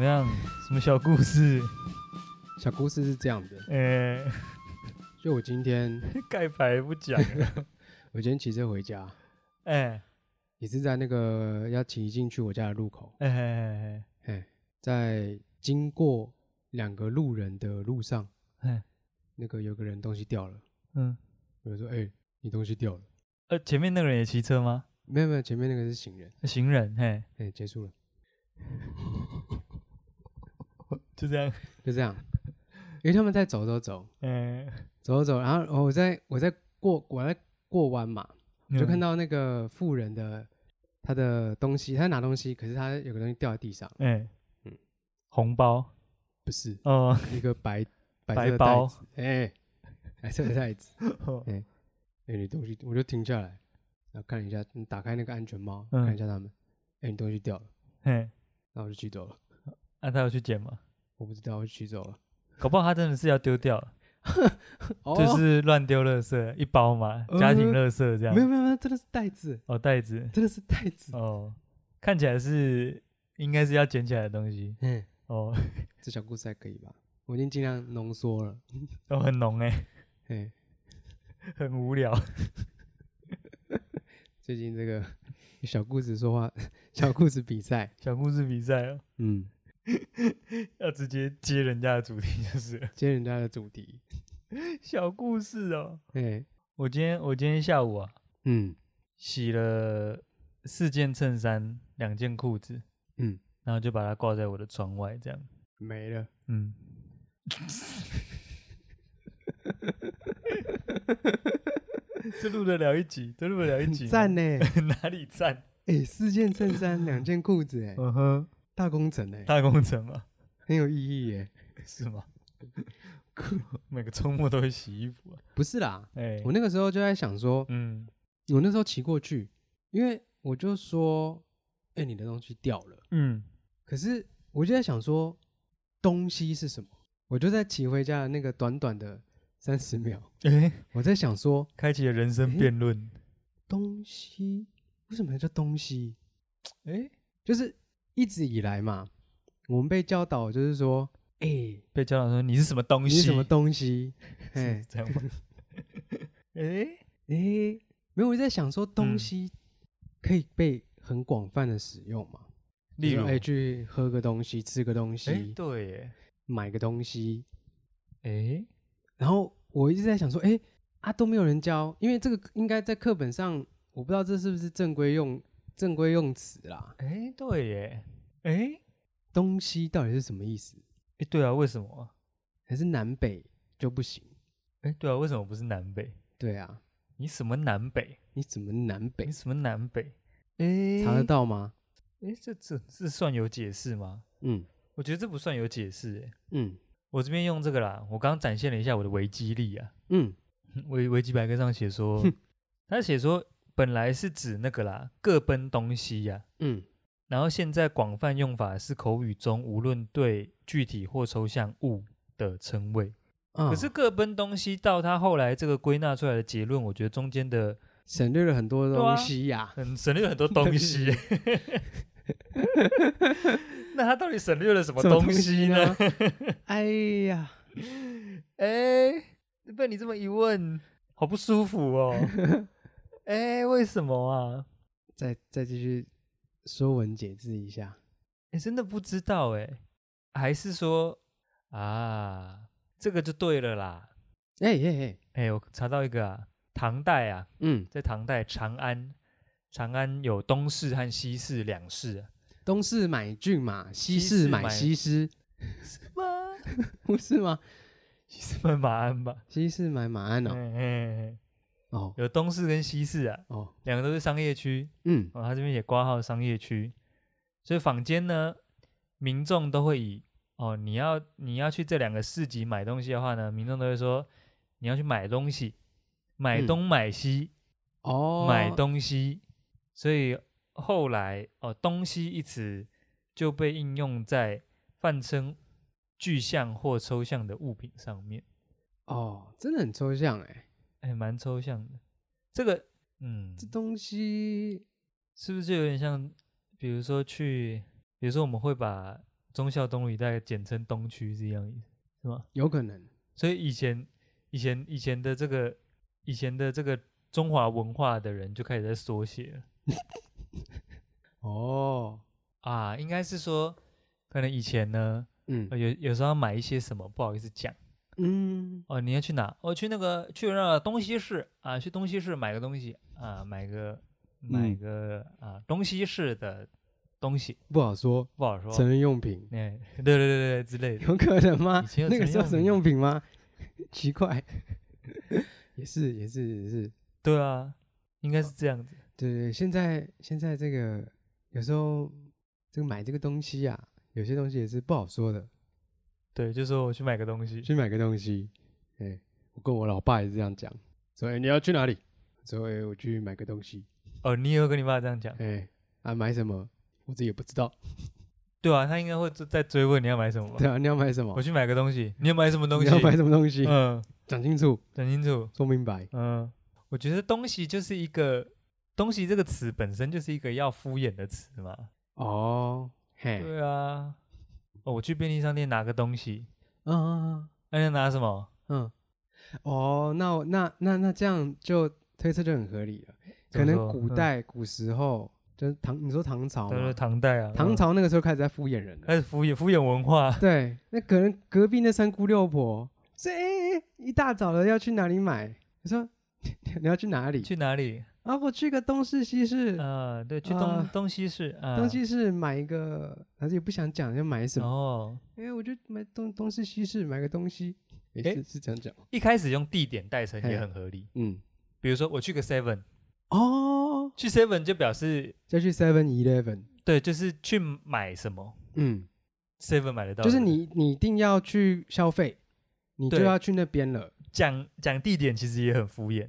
么样？什么小故事？小故事是这样的，哎、欸，就我今天 盖牌不讲 我今天骑车回家，哎、欸，也是在那个要骑进去我家的路口，哎哎哎，在经过两个路人的路上，哎，那个有个人东西掉了，嗯，我就说，哎、欸，你东西掉了，呃，前面那个人也骑车吗？没有没有，前面那个是行人，行人，嘿，哎，结束了，就这样，就这样，因为他们在走走走，嗯、欸，走走走，然后我在我在过我在过弯嘛，就看到那个富人的他的东西，他在拿东西，可是他有个东西掉在地上，哎、欸，嗯，红包？不是，哦，一个白白，白包，哎、欸，白色的袋子，哎，哎、欸，你东西，我就停下来。然后看一下，你打开那个安全帽，嗯、看一下他们。哎、欸，你东西掉了。嘿，然后我就去走了。那、啊、他要去捡吗？我不知道，我取走了。搞不好他真的是要丢掉了，就是乱丢垃圾一包嘛，家庭垃圾这样。没有没有没有，真的是袋子。哦，袋子，真的是袋子。哦，看起来是应该是要捡起来的东西。嗯，哦，这小故事还可以吧？我已经尽量浓缩了。都很浓哎、欸，嘿，很无聊。最近这个小故事说话，小故事比赛，小故事比赛哦，嗯，要直接接人家的主题就是接人家的主题，小故事哦，我今天我今天下午啊，嗯，洗了四件衬衫，两件裤子，嗯，然后就把它挂在我的窗外，这样。没了，嗯。这录得了一集，这录得了一集，赞呢？哪里赞？哎、欸，四件衬衫，两件裤子，哎，嗯哼，大工程哎，大工程嘛，很有意义耶，是吗？每个周末都会洗衣服啊？不是啦，哎、欸，我那个时候就在想说，嗯，我那时候骑过去，因为我就说，哎、欸，你的东西掉了，嗯，可是我就在想说，东西是什么？我就在骑回家的那个短短的。三十秒，哎、欸，我在想说，开启了人生辩论、欸。东西为什么要叫东西？哎、欸，就是一直以来嘛，我们被教导就是说，哎、欸，被教导说你是什么东西？你是什么东西？哎、欸，这样吗？哎哎、欸，没有，我在想说，东西可以被很广泛的使用嘛？例如，哎、欸，去喝个东西，吃个东西，欸、对耶，买个东西，哎、欸。然后我一直在想说，哎，啊都没有人教，因为这个应该在课本上，我不知道这是不是正规用正规用词啦。哎，对耶，哎，东西到底是什么意思？哎，对啊，为什么？还是南北就不行？哎，对啊，为什么不是南北？对啊，你什么南北？你什么南北？你什么南北？哎，查得到吗？哎，这这这算有解释吗？嗯，我觉得这不算有解释，哎，嗯。我这边用这个啦，我刚刚展现了一下我的维基力啊，嗯，维维基百科上写说，他写说本来是指那个啦，各奔东西呀、啊，嗯，然后现在广泛用法是口语中无论对具体或抽象物的称谓，哦、可是各奔东西到他后来这个归纳出来的结论，我觉得中间的省略了很多东西呀、啊，很省略了很多东西。那他到底省略了什么东西呢？西呢 哎呀，哎，被你这么一问，好不舒服哦。哎，为什么啊？再再继续说文解字一下。哎，真的不知道哎，还是说啊，这个就对了啦。哎哎哎，哎，我查到一个啊，唐代啊，嗯，在唐代长安，长安有东市和西市两市啊。东市买骏马，西市买西施，是吗？不是吗？西市买马鞍吧？西市买马鞍哦。嘿嘿嘿哦，有东市跟西市啊。哦，两个都是商业区。嗯，哦，他这边也挂号商业区，所以坊间呢，民众都会以哦，你要你要去这两个市集买东西的话呢，民众都会说你要去买东西，买东买西。嗯、哦，买东西，所以。后来哦，东西一词就被应用在泛称具象或抽象的物品上面。哦，真的很抽象哎，哎，蛮抽象的。这个，嗯，这东西是不是就有点像，比如说去，比如说我们会把忠孝东路一带简称东区这样意思，是吗？有可能。所以以前以前以前的这个以前的这个中华文化的人就开始在缩写了。哦，啊，应该是说，可能以前呢，嗯，有有时候要买一些什么，不好意思讲，嗯，哦，你要去哪？我、哦、去那个去那个东西市啊，去东西市买个东西啊，买个买个、嗯、啊东西市的东西，不好说，不好说，成人用品，哎，对对对对之类的，有可能吗？那个时候成人用品吗？奇怪，也是也是也是，对啊，应该是这样子，对对，现在现在这个。有时候这个买这个东西呀、啊，有些东西也是不好说的。对，就说我去买个东西，去买个东西。哎，我跟我老爸也是这样讲。所以你要去哪里？所以我去买个东西。哦，你也会跟你爸这样讲？哎，啊，买什么？我自己也不知道。对啊，他应该会再追问你要买什么。对啊，你要买什么？我去买个东西。你要买什么东西？你要买什么东西？嗯，讲清楚，讲清楚，说明白。嗯，我觉得东西就是一个。东西这个词本身就是一个要敷衍的词嘛。哦，嘿，对啊。哦，我去便利商店拿个东西。嗯嗯嗯。那你要拿什么？嗯。哦，那那那那这样就推测就很合理了。可能古代古时候就是唐，你说唐朝吗？唐代啊。唐朝那个时候开始在敷衍人了。开始敷衍敷衍文化。对，那可能隔壁那三姑六婆，这一大早的要去哪里买？你说你要去哪里？去哪里？啊，我去个东市西市。呃，对，去东、呃、东西市啊，东西市买一个，还是也不想讲要买什么哦。哎、欸，我就买东东市西市买个东西，哎、欸，是是这样讲。一开始用地点代称也很合理，嗯，比如说我去个 Seven，哦，去 Seven 就表示再去 Seven Eleven，对，就是去买什么，嗯，Seven 买得到，就是你你一定要去消费，你就要去那边了。讲讲地点其实也很敷衍。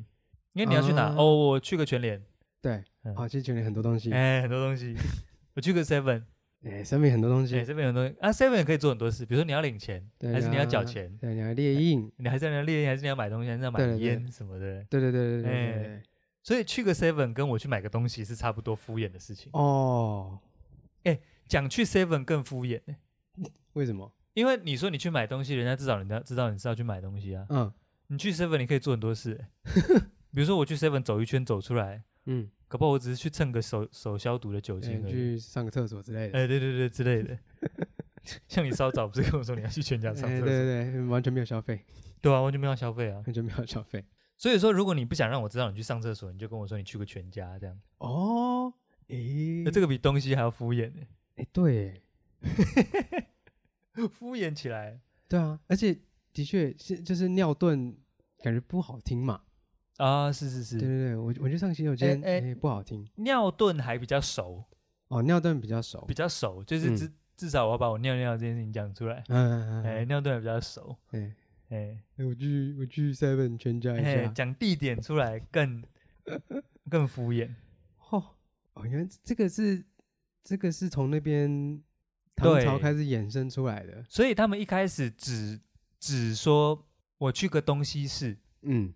因为你要去哪？哦，哦，我去个全联。对，好、嗯，其实全联很多东西。哎，很多东西。我去个 Seven，哎，Seven 很多东西。哎，Seven 很多东西啊，Seven 也可以做很多事，比如说你要领钱，对还是你要缴钱？对，你要列印，你还是你要列印，还是你要买东西，还是要买烟什么的？对对对对对，对，对。所以去个 Seven 跟我去买个东西是差不多敷衍的事情。哦。哎，讲去 Seven 更敷衍呢？为什么？因为你说你去买东西，人家至少人家知道你是要去买东西啊。嗯。你去 Seven 你可以做很多事。比如说我去 Seven 走一圈走出来，嗯，搞不好我只是去蹭个手手消毒的酒精，去上个厕所之类的，哎，对对对之类的。像你稍早不是跟我说你要去全家上厕所，对对对，完全没有消费，对啊，完全没有消费啊，完全没有消费。所以说，如果你不想让我知道你去上厕所，你就跟我说你去个全家这样。哦，诶，那这个比东西还要敷衍呢。哎，对，敷衍起来。对啊，而且的确是就是尿遁，感觉不好听嘛。啊，是是是，对对对，我我去上洗手间，哎、欸欸，不好听。尿遁还比较熟，哦，尿遁比较熟，比较熟，就是至、嗯、至少我要把我尿尿这件事情讲出来。嗯嗯嗯，哎、欸，尿遁还比较熟，哎。哎、我去我去 Seven 全家一下，讲、欸、地点出来更 更敷衍。哦哦，原来这个是这个是从那边唐朝开始衍生出来的，所以他们一开始只只说我去个东西市，嗯。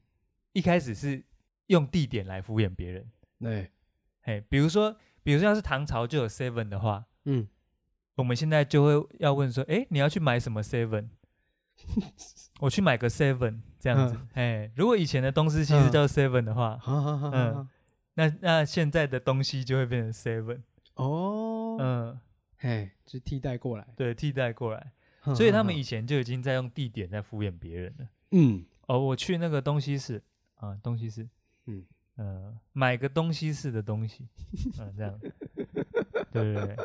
一开始是用地点来敷衍别人，对，哎，比如说，比如说要是唐朝就有 seven 的话，嗯，我们现在就会要问说，哎，你要去买什么 seven？我去买个 seven 这样子，哎，如果以前的东西其实叫 seven 的话，嗯，那那现在的东西就会变成 seven，哦，嗯，嘿，就替代过来，对，替代过来，所以他们以前就已经在用地点在敷衍别人了，嗯，哦，我去那个东西是。啊，东西是，嗯，呃，买个东西是的东西，嗯、啊，这样，对对对，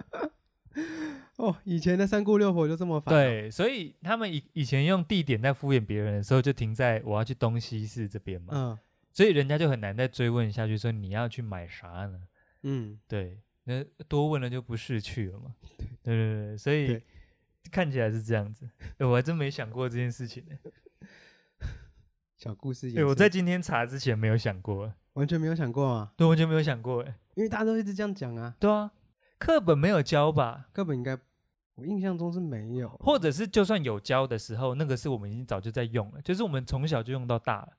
哦，以前的三姑六婆就这么烦、哦，对，所以他们以以前用地点在敷衍别人的时候，就停在我要去东西市这边嘛，嗯，所以人家就很难再追问下去，说你要去买啥呢？嗯，对，那多问了就不是去了嘛，对。对对对，所以看起来是这样子，我还真没想过这件事情呢。小故事，对，我在今天查之前没有想过，完全没有想过啊，对，完全没有想过，哎，因为大家都一直这样讲啊，对啊，课本没有教吧？课本应该，我印象中是没有，或者是就算有教的时候，那个是我们已经早就在用了，就是我们从小就用到大了，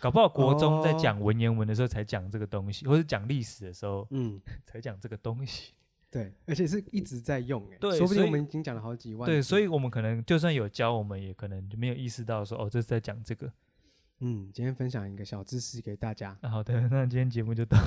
搞不好国中在讲文言文的时候才讲这个东西，哦、或者讲历史的时候，嗯，才讲这个东西，对，而且是一直在用，哎，对，说不定我们已经讲了好几万。对，所以我们可能就算有教，我们也可能就没有意识到说，哦，这是在讲这个。嗯，今天分享一个小知识给大家。啊、好的，那今天节目就到。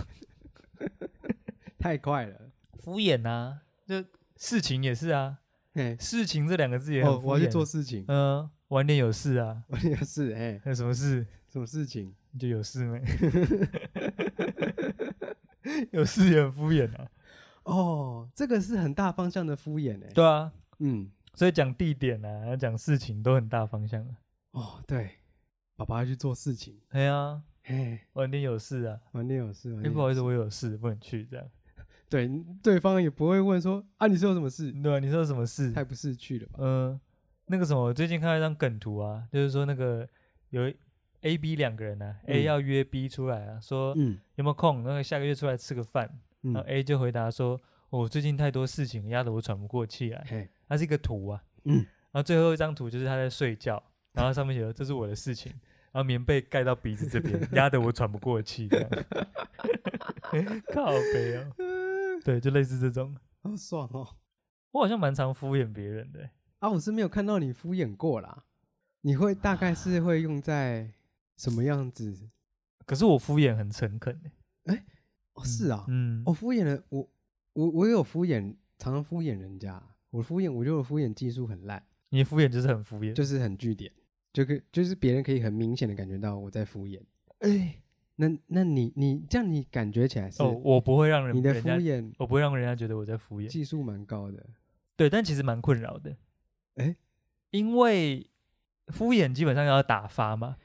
太快了，敷衍啊，就事情也是啊。嘿，事情这两个字也很敷衍。哦，我要去做事情。嗯，晚点有事啊。晚点有事，哎，有什么事？什么事情？就有事没？有事也很敷衍啊。哦，这个是很大方向的敷衍哎。对啊，嗯，所以讲地点啊，讲事情都很大方向。哦，对。爸爸要去做事情，哎呀，嘿，晚点有事啊，晚点有事，哎，不好意思，我有事不能去，这样，对，对方也不会问说啊，你是有什么事？对，你说有什么事？太不识趣了吧？嗯，那个什么，我最近看到一张梗图啊，就是说那个有 A、B 两个人呢，A 要约 B 出来啊，说嗯有没有空，那个下个月出来吃个饭，然后 A 就回答说，我最近太多事情，压得我喘不过气来，它是一个图啊，嗯，然后最后一张图就是他在睡觉，然后上面写的这是我的事情。然后棉被盖到鼻子这边，压得我喘不过气。靠北哦，对，就类似这种，好爽哦。我好像蛮常敷衍别人的，啊，我是没有看到你敷衍过啦。你会大概是会用在什么样子？可是我敷衍很诚恳，哎，哦，是啊，嗯，我敷衍了，我我我有敷衍，常常敷衍人家。我敷衍，我觉得我敷衍技术很烂。你敷衍就是很敷衍，就是很据点。就可就是别人可以很明显的感觉到我在敷衍，哎，那那你你这样你感觉起来是？哦，我不会让人你的敷衍，我不会让人家觉得我在敷衍，技术蛮高的，对，但其实蛮困扰的，哎，因为敷衍基本上要打发嘛，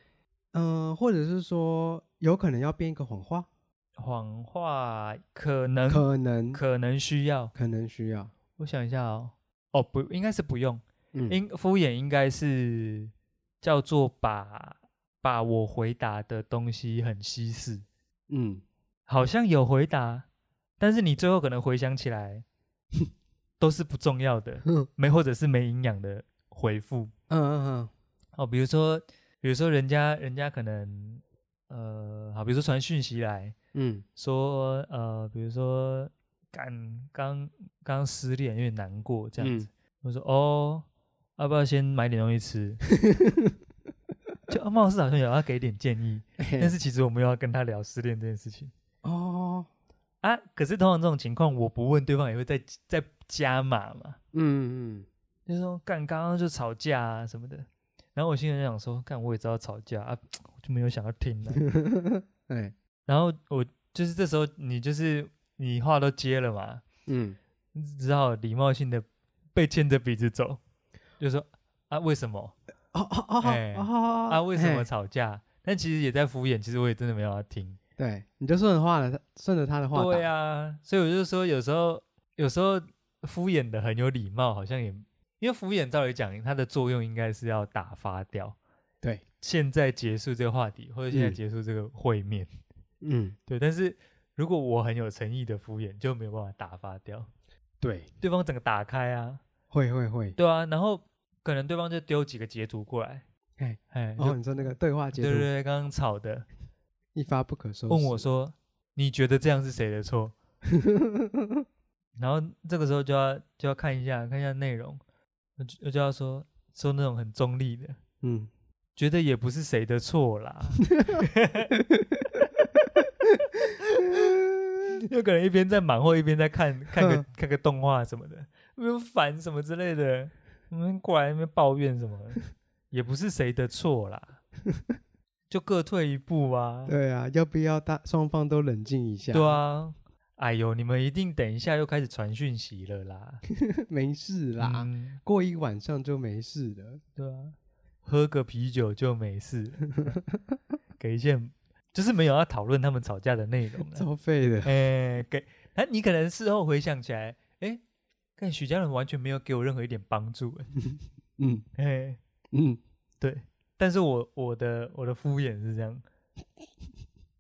嗯，或者是说有可能要编一个谎话，谎话可能可能可能需要，可能需要，我想一下哦，哦不，应该是不用，嗯，应敷衍应该是。叫做把把我回答的东西很稀释，嗯，好像有回答，但是你最后可能回想起来，都是不重要的，没或者是没营养的回复，嗯嗯。嗯，哦，比如说比如说人家人家可能呃，好，比如说传讯息来，嗯，说呃，比如说刚刚刚失恋有点难过这样子，我说哦。要不要先买点东西吃？就阿茂是好像有要给点建议，但是其实我们要跟他聊失恋这件事情哦。啊，可是通常这种情况，我不问对方也会再再加码嘛。嗯嗯，就是说干刚刚就吵架啊什么的，然后我心里想说，干我也知道吵架啊，我就没有想要听了。哎，然后我就是这时候你就是你话都接了嘛，嗯，只好礼貌性的被牵着鼻子走。就说啊，为什么？哦哦哦，哦，啊，为什么吵架？但其实也在敷衍，其实我也真的没有要听。对，你就顺着话了，顺着他的话。对啊，所以我就说，有时候有时候敷衍的很有礼貌，好像也因为敷衍，照理讲，它的作用应该是要打发掉。对，现在结束这个话题，或者现在结束这个会面。嗯，对。但是如果我很有诚意的敷衍，就没有办法打发掉。对，对方整个打开啊。会会会，对啊，然后可能对方就丢几个截图过来，哎哎，哦，你说那个对话截图，对对对，刚刚吵的，一发不可收拾。问我说，你觉得这样是谁的错？然后这个时候就要就要看一下看一下内容，我就要说说那种很中立的，嗯，觉得也不是谁的错啦。有可能一边在忙或一边在看看个看个动画什么的。没有烦什么之类的，你们过来那边抱怨什么，也不是谁的错啦，就各退一步啊。对啊，要不要大双方都冷静一下？对啊，哎呦，你们一定等一下又开始传讯息了啦。没事啦，嗯、过一晚上就没事了。对啊，喝个啤酒就没事。给一些就是没有要讨论他们吵架的内容，超废的。哎，给，哎，你可能事后回想起来，哎。看许家人完全没有给我任何一点帮助，嗯，哎，嗯，对，但是我我的我的敷衍是这样，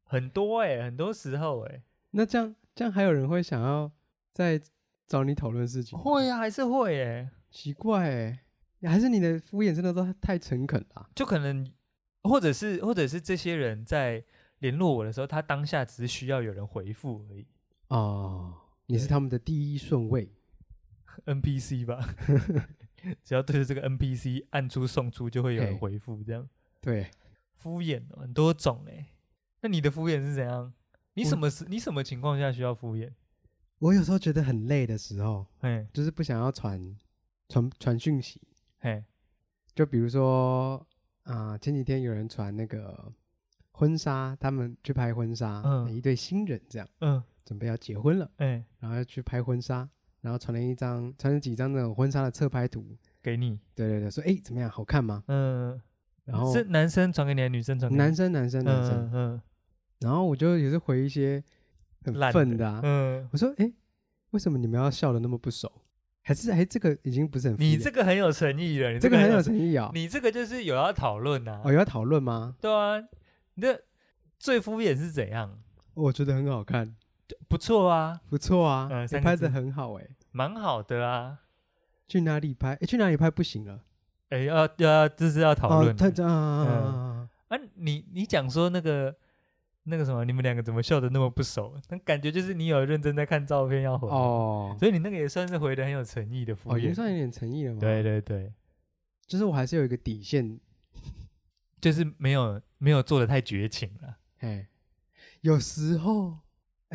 很多哎，很多时候哎，那这样这样还有人会想要再找你讨论事情？会啊，还是会哎，奇怪哎，还是你的敷衍真的都太诚恳了？就可能，或者是或者是这些人在联络我的时候，他当下只是需要有人回复而已。哦。你是他们的第一顺位，NPC 吧？只要对着这个 NPC 按出送出，就会有人回复，这样。对，敷衍很多种哎。那你的敷衍是怎样？你什么时？你什么情况下需要敷衍？我有时候觉得很累的时候，哎，就是不想要传传传讯息，哎，就比如说啊、呃，前几天有人传那个婚纱，他们去拍婚纱，嗯，一对新人这样，嗯，准备要结婚了，哎，然后要去拍婚纱，然后传了一张，传了几张那种婚纱的侧拍图给你，对对对，说哎怎么样，好看吗？嗯，然后是男生传给你，还是女生传给你？男生，男生，男生，嗯。然后我就也是回一些很愤的，啊，嗯，我说，哎，为什么你们要笑的那么不熟？还是，哎，这个已经不是很，你这个很有诚意了，你这个很有诚意啊，你这个就是有要讨论呐，哦，有要讨论吗？对啊，你的最敷衍是怎样？我觉得很好看，不错啊，不错啊，你拍的很好，哎，蛮好的啊。去哪里拍？哎，去哪里拍不行了？哎，要要这是要讨论，太这样啊！啊，你你讲说那个。那个什么，你们两个怎么笑的那么不熟？那感觉就是你有认真在看照片要回哦，所以你那个也算是回的很有诚意的哦，也算有点诚意了吗？对对对，就是我还是有一个底线，就是没有没有做的太绝情了。哎，有时候，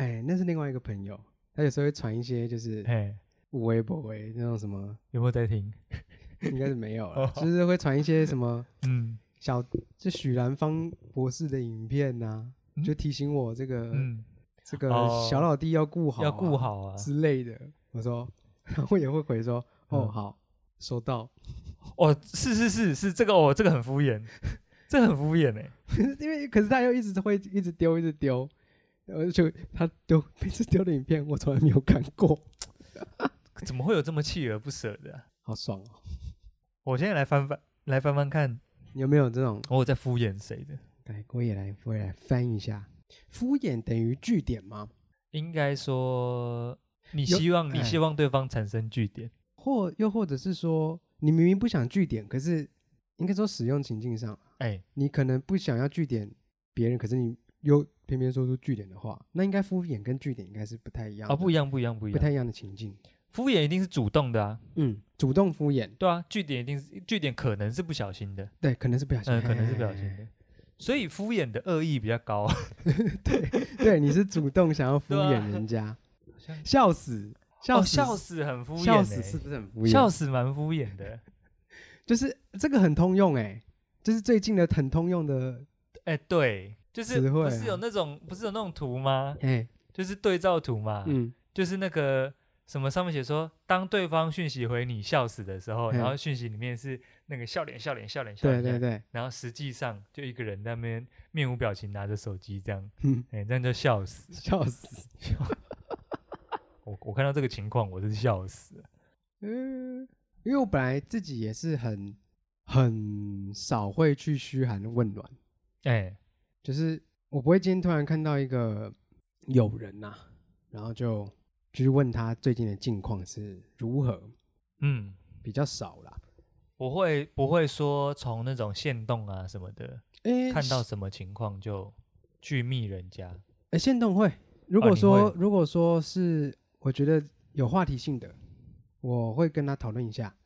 哎，那是另外一个朋友，他有时候会传一些就是哎，微博微那种什么，有没有在听？应该是没有了，就是会传一些什么 嗯，小就许兰芳博士的影片呐，啊。就提醒我这个，嗯、这个小老弟要顾好、啊，要顾好啊之类的。我说，然后也会回说，嗯、哦好，收到。哦，是是是是这个哦，这个很敷衍，这个很敷衍哎。因为可是他又一直会一直丢一直丢，而且他丢每次丢的影片我从来没有看过，怎么会有这么锲而不舍的、啊？好爽哦！我现在来翻翻来翻翻看有没有这种我在敷衍谁的。来，我也来，我也来翻一下。敷衍等于据点吗？应该说，你希望你希望对方产生据点，或又或者是说，你明明不想据点，可是应该说使用情境上，哎，你可能不想要据点别人，可是你又偏偏说出句点的话，那应该敷衍跟句点应该是不太一样哦，不一样，不一样，不一样，不太一样的情境。敷衍一定是主动的啊，嗯，主动敷衍，对啊，句点一定是句点，可能是不小心的，对，可能是不小心，嗯，可能是不小心的。所以敷衍的恶意比较高，对 对，你是主动想要敷衍人家，笑死，笑死，笑死很敷衍，笑死是不是很敷衍？笑死蛮敷衍的，就是这个很通用哎，就是最近的很通用的哎，对，就是不是有那种不是有那种图吗？哎，就是对照图嘛，嗯，就是那个。什么上面写说，当对方讯息回你笑死的时候，然后讯息里面是那个笑脸笑脸笑脸笑脸，对对对，然后实际上就一个人在那边面无表情拿着手机这样，嗯，哎，这样就笑死，笑死，笑。我我看到这个情况，我是笑死。嗯，因为我本来自己也是很很少会去嘘寒问暖，哎，就是我不会今天突然看到一个友人呐，然后就。就是问他最近的近况是如何，嗯，比较少啦。不会不会说从那种线动啊什么的，欸、看到什么情况就去密人家。哎、欸，限动会，如果说、哦、如果说是我觉得有话题性的，我会跟他讨论一下。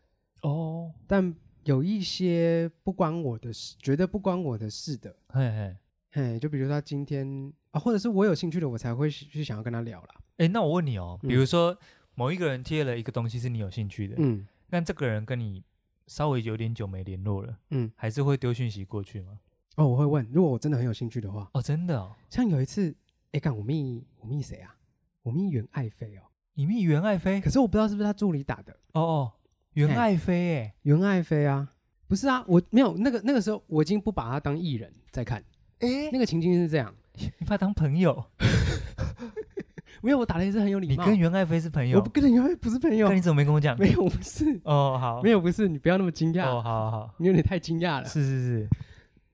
哦，但有一些不关我的事，觉得不关我的事的，嘿嘿嘿，就比如他今天啊，或者是我有兴趣的，我才会去想要跟他聊啦。哎，那我问你哦，比如说某一个人贴了一个东西是你有兴趣的，嗯，但这个人跟你稍微有点久没联络了，嗯，还是会丢讯息过去吗？哦，我会问，如果我真的很有兴趣的话，哦，真的哦，像有一次，哎，干我密我密谁啊？我密袁爱妃哦，你密袁爱妃？可是我不知道是不是他助理打的。哦哦，袁爱妃，哎，袁爱妃啊，不是啊，我没有那个那个时候我已经不把他当艺人在看，哎，那个情境是这样，你把他当朋友。没有，我打的也是很有礼貌。你跟袁爱妃是朋友？我不跟袁爱妃不是朋友。那你怎么没跟我讲？没有，不是。哦，好，没有，不是。你不要那么惊讶。哦，好好好，你有点太惊讶了。是是是，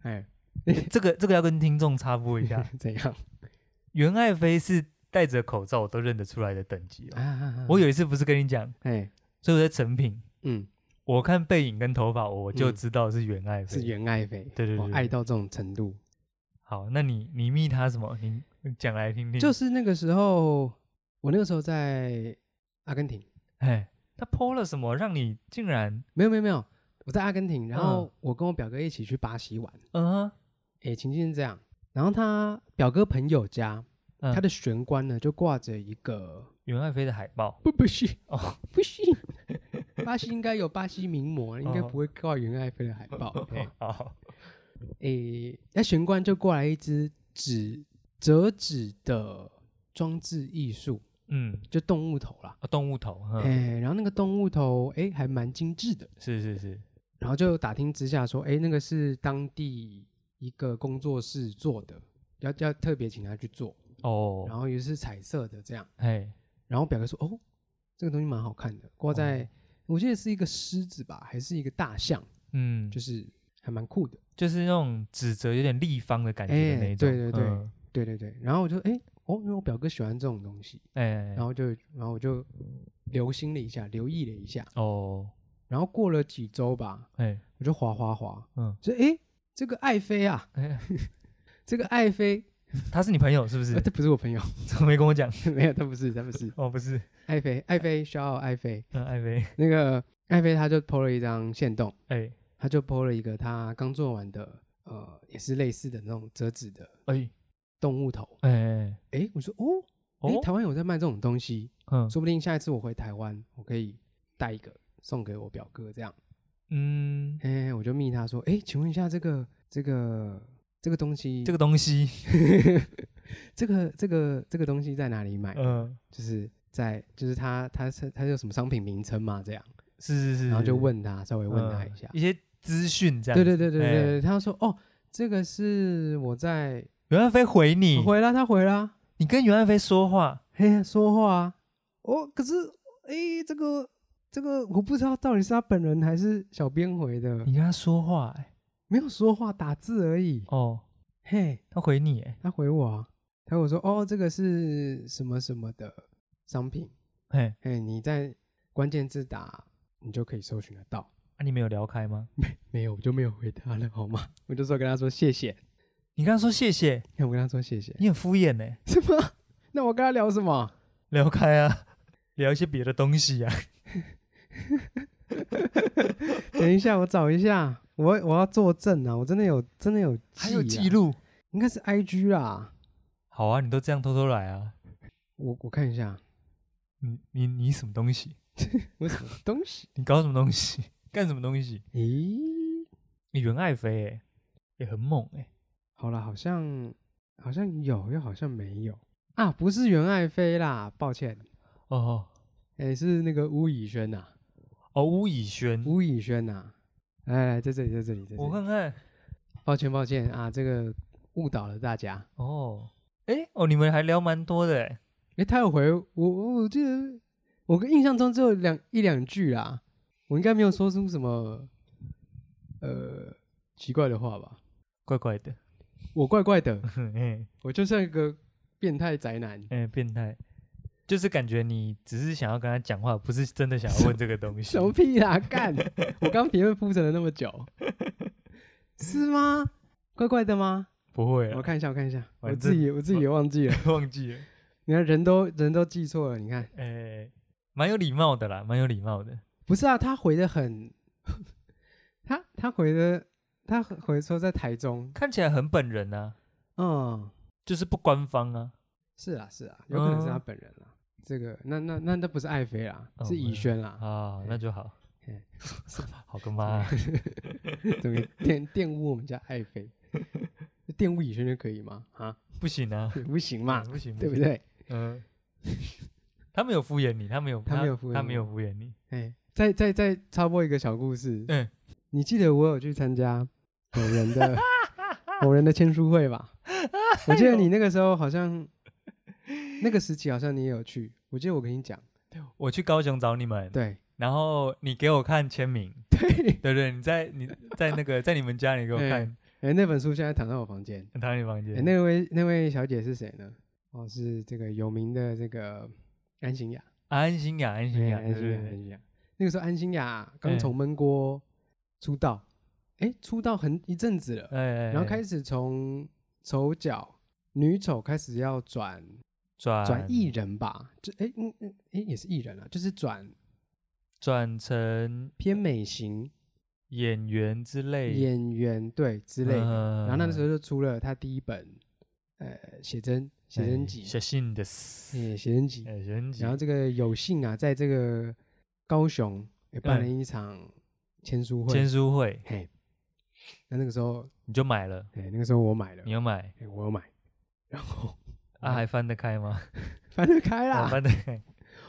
哎，这个这个要跟听众插播一下。怎样？袁爱妃是戴着口罩我都认得出来的等级哦。我有一次不是跟你讲，哎，所以我在成品，嗯，我看背影跟头发，我就知道是袁爱妃。是袁爱妃。对对对，爱到这种程度。好，那你你密他什么？你。讲来听听，就是那个时候，我那个时候在阿根廷，哎，他 po 了什么？让你竟然没有没有没有？我在阿根廷，然后我跟我表哥一起去巴西玩，嗯，哎，情境是这样，然后他表哥朋友家，他的玄关呢就挂着一个袁爱妃的海报，不不是哦，不是，巴西应该有巴西名模，应该不会挂袁爱妃的海报，好，哎，那玄关就过来一只纸折纸的装置艺术。嗯，就动物头啦，啊，动物头，哎、欸，然后那个动物头，哎、欸，还蛮精致的，是是是，然后就打听之下说，哎、欸，那个是当地一个工作室做的，要要特别请他去做，哦，然后也是彩色的这样，哎，然后表哥说，哦，这个东西蛮好看的，挂在，哦、我记得是一个狮子吧，还是一个大象，嗯，就是还蛮酷的，就是那种纸折有点立方的感觉的那种，欸、对对对，嗯、对对对，然后我就，哎、欸。哦，因为我表哥喜欢这种东西，哎，然后就，然后我就留心了一下，留意了一下，哦，然后过了几周吧，哎，我就滑滑滑，嗯，就，哎，这个爱妃啊，哎，这个爱妃，他是你朋友是不是？这不是我朋友，怎么没跟我讲？没有，他不是，他不是，哦，不是，爱妃，爱妃需要爱妃，嗯，爱妃，那个爱妃他就 po 了一张线动，哎，他就 po 了一个他刚做完的，呃，也是类似的那种折纸的，哎。动物头，哎哎，我说哦，哎，台湾有在卖这种东西，嗯，说不定下一次我回台湾，我可以带一个送给我表哥，这样，嗯，哎，我就密他说，哎，请问一下，这个这个这个东西，这个东西，这个这个这个东西在哪里买？嗯，就是在就是他他是他有什么商品名称嘛？这样，是是是，然后就问他，稍微问他一下一些资讯，这样，对对对对对，他说哦，这个是我在。袁爱飞回你，回了，他回了。你跟袁爱飞说话，嘿，说话啊。哦，可是，哎，这个，这个，我不知道到底是他本人还是小编回的。你跟他说话，哎，没有说话，打字而已。哦，嘿，他回你，哎，他回我啊。他跟我说，哦，这个是什么什么的商品。嘿，嘿，你在关键字打，你就可以搜寻得到。啊，你没有聊开吗？没，没有，我就没有回他了，好吗？我就说跟他说谢谢。你跟他说谢谢，我跟他说谢谢，你很敷衍呢。什么？那我跟他聊什么？聊开啊，聊一些别的东西啊。等一下，我找一下，我我要作证啊！我真的有，真的有，还有记录，应该是 IG 啦。好啊，你都这样偷偷来啊？我我看一下，你你你什么东西？我什么东西？你搞什么东西？干什么东西？咦，你袁爱妃哎，也很猛哎。好了，好像好像有，又好像没有啊！不是袁爱妃啦，抱歉哦。哎、欸，是那个巫以轩呐。哦，巫以轩，巫以轩呐。来来，在这里，在这里，在这里。我看看。抱歉，抱歉啊，这个误导了大家。哦，哎、欸，哦，你们还聊蛮多的。哎、欸，他有回我，我记得我跟印象中只有两一两句啦，我应该没有说出什么呃奇怪的话吧？怪怪的。我怪怪的，嗯，我就像一个变态宅男，嗯，变态，就是感觉你只是想要跟他讲话，不是真的想要问这个东西。什么屁啦，干！我刚评论铺陈了那么久，是吗？怪怪的吗？不会，我看一下，我看一下，我自己我自己也忘记了，忘记了。你看，人都人都记错了，你看，哎，蛮有礼貌的啦，蛮有礼貌的。不是啊，他回的很，他他回的。他回说在台中，看起来很本人啊，嗯，就是不官方啊，是啊是啊，有可能是他本人啊。这个那那那那不是爱妃啦，是以轩啦，啊，那就好，好个妈，怎么 玷玷污我们家爱妃，玷污以轩就可以吗？啊，不行啊，不行嘛，不行，对不对？嗯，他没有敷衍你，他没有，他没有敷衍，他没有敷衍你。哎，再再再插播一个小故事，嗯。你记得我有去参加某人的 某人的签书会吧？我记得你那个时候好像那个时期好像你也有去。我记得我跟你讲，我去高雄找你们，对，然后你给我看签名，对对对，你在你在那个在你们家里给我看，哎，那本书现在躺在我房间，躺在你房间。那位那位小姐是谁呢？哦，是这个有名的这个安心雅，安心雅，安心雅，安心雅，安心亚。那个时候安心亚刚从闷锅。出道，哎，出道很一阵子了，哎，然后开始从丑角女丑开始要转转。转艺人吧，就哎嗯嗯哎也是艺人啊，就是转转成偏美型。演员之类，演员对之类的。然后那个时候就出了他第一本呃写真写真集，写信的，写真集，写真集。然后这个有幸啊，在这个高雄也办了一场签书会，签书会，嘿。那那个时候你就买了，哎，那个时候我买了，你有买，我有买，然后啊还翻得开吗？翻得开啦，翻得开，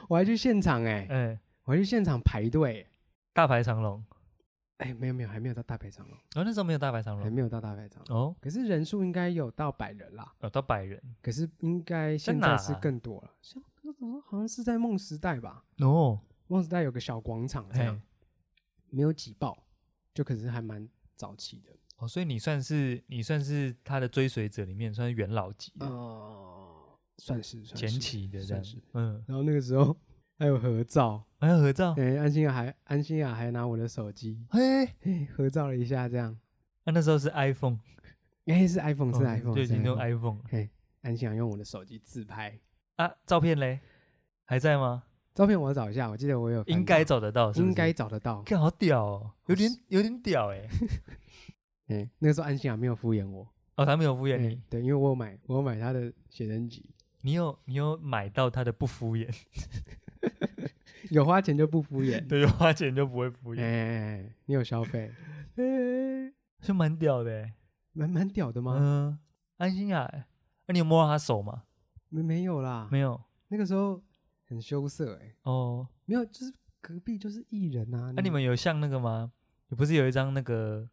我还去现场哎，嗯，我还去现场排队，大排长龙，哎，没有没有，还没有到大排长龙，哦，那时候没有大排长龙，还没有到大排长龙，哦，可是人数应该有到百人啦，有到百人，可是应该现在是更多了，像好像是在梦时代吧，哦，梦时代有个小广场这样，没有挤爆，就可是还蛮。早期的。哦，所以你算是你算是他的追随者里面算是元老级的。哦，算是前期的这样子，嗯。然后那个时候还有合照，还有合照，哎，安心亚还安心亚还拿我的手机，嘿，合照了一下这样。那那时候是 iPhone，哎，是 iPhone，是 iPhone，就已经用 iPhone。嘿，安心亚用我的手机自拍。啊，照片嘞？还在吗？照片我找一下，我记得我有，应该找得到，应该找得到。看好屌哦，有点有点屌哎。哎，那个时候安心啊没有敷衍我哦，他没有敷衍你。对，因为我有买，我有买他的写真集。你有你有买到他的不敷衍，有花钱就不敷衍，对，有花钱就不会敷衍。哎，你有消费，哎，是蛮屌的，蛮蛮屌的吗？嗯，安心啊，那你有摸到他手吗？没没有啦，没有。那个时候。很羞涩哎哦，没有，就是隔壁就是艺人啊。那你们有像那个吗？你不是有一张那个，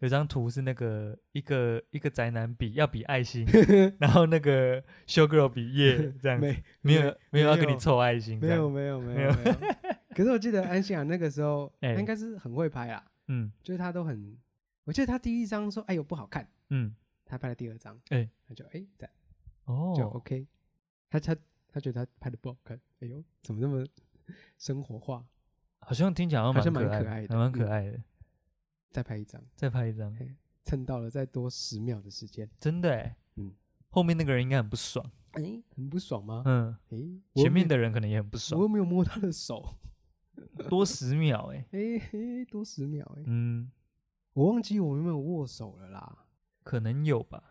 有张图是那个一个一个宅男比要比爱心，然后那个 show girl 比 耶这样子，没有没有要跟你凑爱心，没有没有没有没有。可是我记得安心啊那个时候，他应该是很会拍啊，嗯，就是他都很，我记得他第一张说哎呦不好看，嗯，他拍了第二张，哎，他就哎在，哦，就 OK，他他。他觉得他拍的不好看，哎呦，怎么那么 生活化？好像听起来好像蛮可爱的，还蛮可爱的。再拍一张，再拍一张，蹭到了再多十秒的时间，真的哎，嗯，后面那个人应该很不爽，哎，很不爽吗？嗯，哎，前面的人可能也很不爽，我又没有摸他的手，多十秒哎，哎嘿，多十秒哎，嗯，我忘记我有没有握手了啦，可能有吧，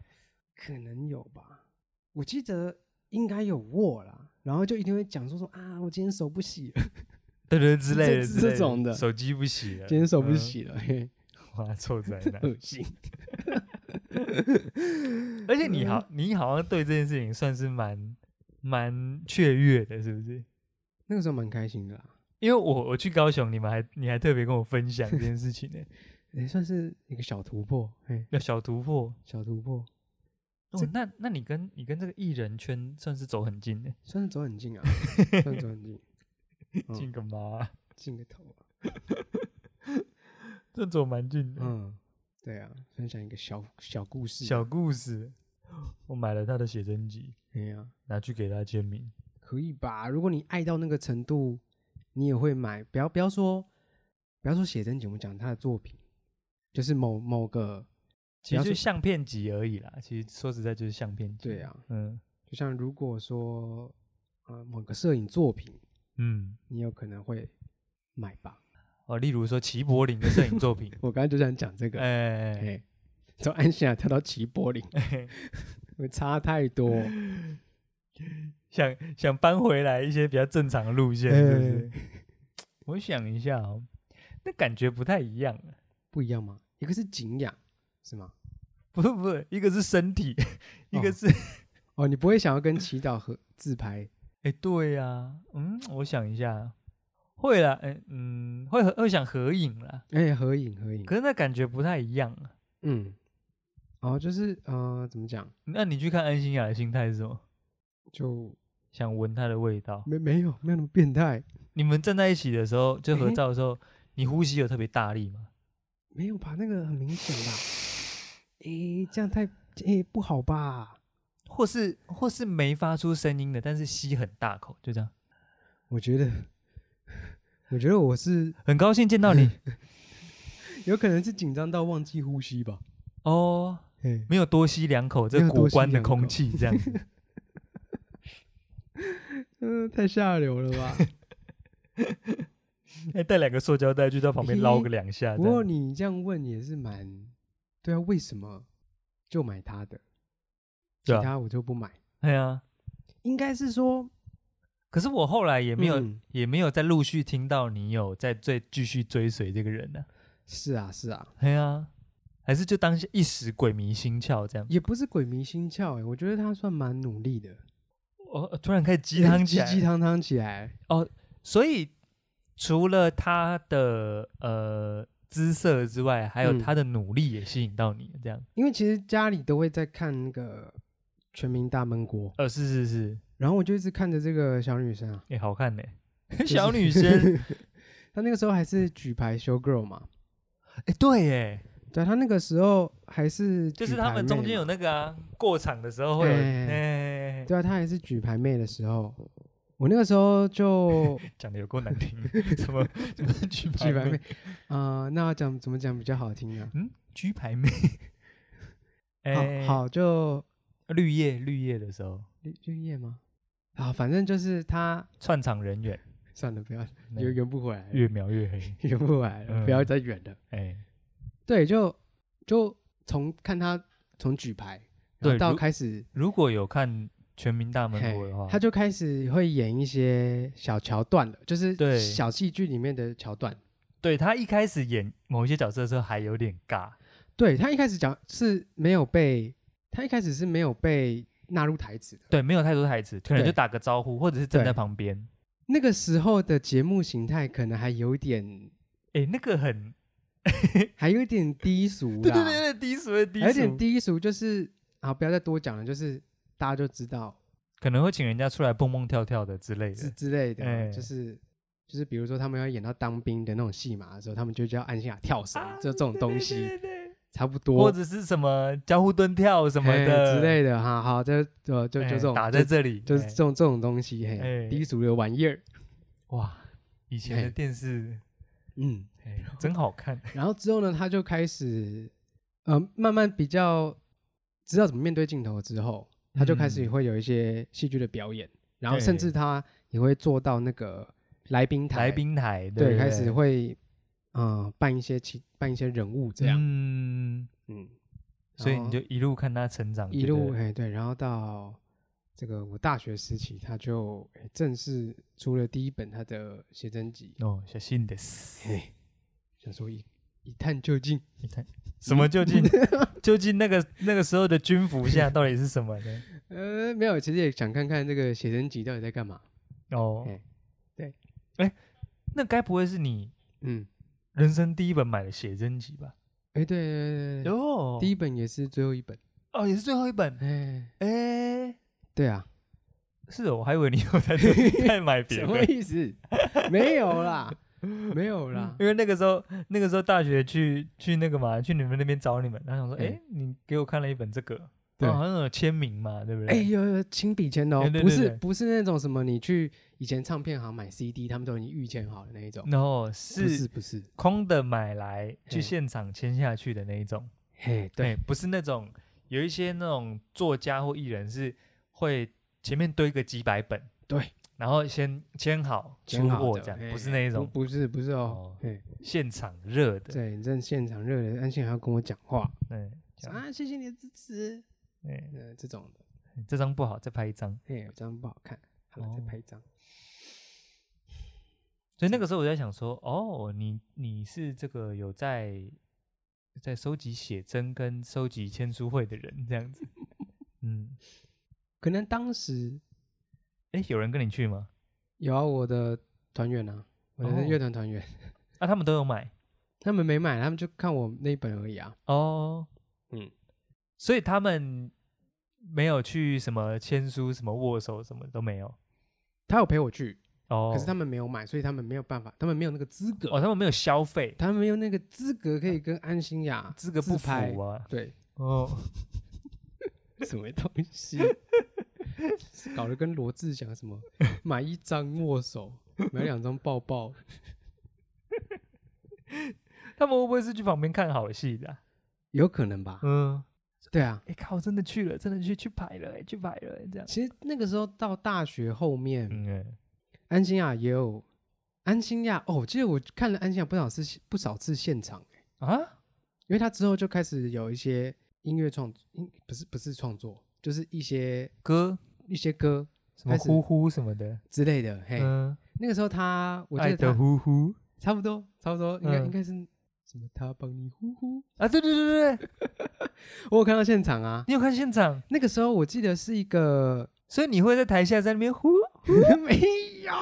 可能有吧，我记得。应该有握啦，然后就一定会讲说说啊，我今天手不洗了，对对之类的这种的，手机不洗了，今天手不洗了，嘿，哇，臭宅男，恶心。而且你好，你好像对这件事情算是蛮蛮雀跃的，是不是？那个时候蛮开心的啦，因为我我去高雄，你们还你还特别跟我分享这件事情呢，也算是一个小突破，嘿，要小突破，小突破。哦，那那你跟你跟这个艺人圈算是走很近的？算是走很近啊，算走很近，近个妈，近个头啊，这走蛮近的。嗯，对啊，分享一个小小故事，小故事。我买了他的写真集，哎呀，拿去给他签名，可以吧？如果你爱到那个程度，你也会买。不要不要说，不要说写真集，我们讲他的作品，就是某某个。其实就相片集而已啦。其实说实在就是相片集。对啊，嗯，就像如果说，呃，某个摄影作品，嗯，你有可能会买吧？哦，例如说齐柏林的摄影作品，我刚才就想讲这个，哎，哎，从安西亚跳到齐柏林，会差太多。想想搬回来一些比较正常的路线，是不是？我想一下哦，那感觉不太一样，不一样吗？一个是景仰。是吗？不是不是，一个是身体，一个是哦，你不会想要跟祈祷和自拍？哎，对呀，嗯，我想一下，会啦，哎，嗯，会会想合影啦，哎，合影合影，可是那感觉不太一样啊，嗯，哦，就是呃，怎么讲？那你去看安心雅的心态是什么？就想闻它的味道？没没有没有那么变态。你们站在一起的时候，就合照的时候，你呼吸有特别大力吗？没有吧，那个很明显吧。诶，这样太诶不好吧？或是或是没发出声音的，但是吸很大口，就这样。我觉得，我觉得我是 很高兴见到你，有可能是紧张到忘记呼吸吧？哦，没有多吸两口这古关的空气，这样子。嗯，太下流了吧？还带两个塑胶袋去到旁边捞个两下。不过你这样问也是蛮对啊，为什么就买他的？其他我就不买。对啊，应该是说，可是我后来也没有，嗯、也没有再陆续听到你有在追继续追随这个人呢、啊。是啊，是啊，对啊，还是就当一时鬼迷心窍这样？也不是鬼迷心窍哎，我觉得他算蛮努力的。哦，突然开始鸡汤起来，鸡汤汤起来哦。所以除了他的呃姿色之外，还有他的努力也吸引到你，这样、嗯。因为其实家里都会在看那个《全民大闷锅》。呃，是是是。然后我就一直看着这个小女生啊，哎、欸、好看呢、欸。小女生，她那个时候还是举牌 show girl 嘛。哎、欸，对耶。对，她那个时候还是就是他们中间有那个啊，过场的时候会对啊，她还是举牌妹的时候，我那个时候就 讲的有够难听，什么什么举牌妹？啊、呃？那要讲怎么讲比较好听啊？嗯，举牌妹，欸、好，好就绿叶绿叶的时候，绿绿叶吗？啊，反正就是他串场人员，算了，不要圆圆不回来，越描越黑，圆不回来了，嗯、不要再圆了，哎、欸。对，就就从看他从举牌，对，到开始，如果有看《全民大闷锅》的话，他就开始会演一些小桥段了，就是小戏剧里面的桥段。对，他一开始演某一些角色的时候还有点尬，对，他一开始讲是没有被，他一开始是没有被纳入台词的，对，没有太多台词，可能就打个招呼，或者是站在旁边。那个时候的节目形态可能还有点，哎，那个很。还有一点低俗啦，对对对，低俗，有点低俗，就是啊，不要再多讲了，就是大家就知道，可能会请人家出来蹦蹦跳跳的之类的，之之类的，欸、就是就是比如说他们要演到当兵的那种戏码的时候，他们就叫安心亚跳绳，啊、就这种东西，对对对对。差不多，或者是什么交互蹲跳什么的、欸、之类的，哈，好，就就就就这种、欸、打在这里，就，就是这种、欸、这种东西，嘿，欸、低俗的玩意儿，哇，以前的电视。欸嗯，真好看。然后之后呢，他就开始，呃，慢慢比较知道怎么面对镜头之后，他就开始会有一些戏剧的表演，嗯、然后甚至他也会做到那个来宾台，来宾台，对，对，开始会，嗯、呃，扮一些其扮一些人物这样，嗯。嗯，所以你就一路看他成长，一路哎对，然后到。这个我大学时期，他就正式出了第一本他的写真集。哦，小心的。嘿，想说一一探究竟，一探。什么究竟？究竟那个那个时候的军服现在到底是什么呢？呃，没有，其实也想看看这个写真集到底在干嘛。哦，对，哎，那该不会是你嗯。人生第一本买的写真集吧？哎，对对对对，哦，第一本也是最后一本，哦，也是最后一本，哎哎。对啊，是哦，我还以为你有在 在买别的，什么意思？没有啦，没有啦，因为那个时候，那个时候大学去去那个嘛，去你们那边找你们，然后想说，哎、欸，你给我看了一本这个，对，好像有签名嘛，对不对？哎，有有亲笔签的哦，不是不是那种什么，你去以前唱片行买 CD，他们都已经预签好的那一种，no，是不是不是。空的买来去现场签下去的那一种，嘿，对，不是那种有一些那种作家或艺人是。会前面堆个几百本，对，然后先签好出货这样，不是那一种，不是不是哦，现场热的，对，你这现场热的，安心还要跟我讲话，对，啊，谢谢你的支持，对，这种的，这张不好，再拍一张，哎，这张不好看，好了，再拍一张。所以那个时候我在想说，哦，你你是这个有在在收集写真跟收集签书会的人这样子，嗯。可能当时，哎，有人跟你去吗？有啊，我的团员啊，我的乐团团员，啊，他们都有买，他们没买，他们就看我那一本而已啊。哦，嗯，所以他们没有去什么签书、什么握手、什么都没有。他有陪我去，哦，可是他们没有买，所以他们没有办法，他们没有那个资格。哦，他们没有消费，他们没有那个资格可以跟安心雅资格不符啊。对，哦，什么东西？搞得跟罗志祥什么买一张握手，买两张抱抱，他们会不会是去旁边看好戏的啊？有可能吧。嗯，对啊，哎靠，真的去了，真的去去排了，哎，去排了，这样。其实那个时候到大学后面，嗯，安心亚也有安心亚哦，我记得我看了安心亚不少次，不少次现场，啊，因为他之后就开始有一些音乐创，音不是不是创作，就是一些歌，一些歌，什么呼呼什么的之类的，嘿，嗯，那个时候他，我记得他呼呼，差不多，差不多，应该应该是。什么？他帮你呼呼啊？对对对对，我有看到现场啊！你有看现场？那个时候我记得是一个，所以你会在台下在那边呼呼？没有，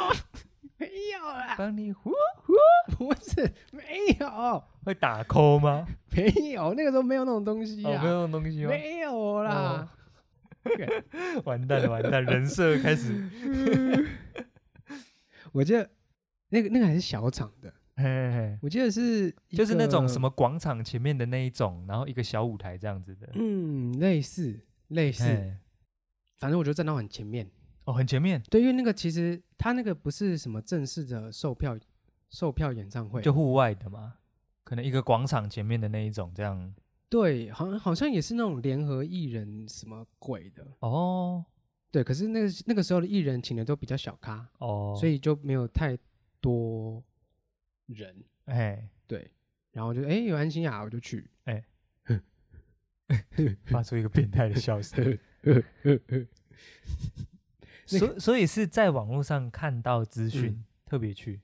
没有啦！帮你呼呼？不是，没有。会打 call 吗？没有，那个时候没有那种东西啊，没有那种东西吗？没有啦。完蛋了，完蛋，人设开始。我记得那个那个还是小场的。嘿嘿嘿，我记得是就是那种什么广场前面的那一种，然后一个小舞台这样子的。嗯，类似类似，反正我就站到很前面。哦，很前面。对，因为那个其实他那个不是什么正式的售票售票演唱会，就户外的嘛，可能一个广场前面的那一种这样。对，好像好像也是那种联合艺人什么鬼的。哦，对，可是那个那个时候的艺人请的都比较小咖哦，所以就没有太多。人哎，对，然后就哎有安心雅，我就去哎，发出一个变态的笑声。所所以是在网络上看到资讯，特别去。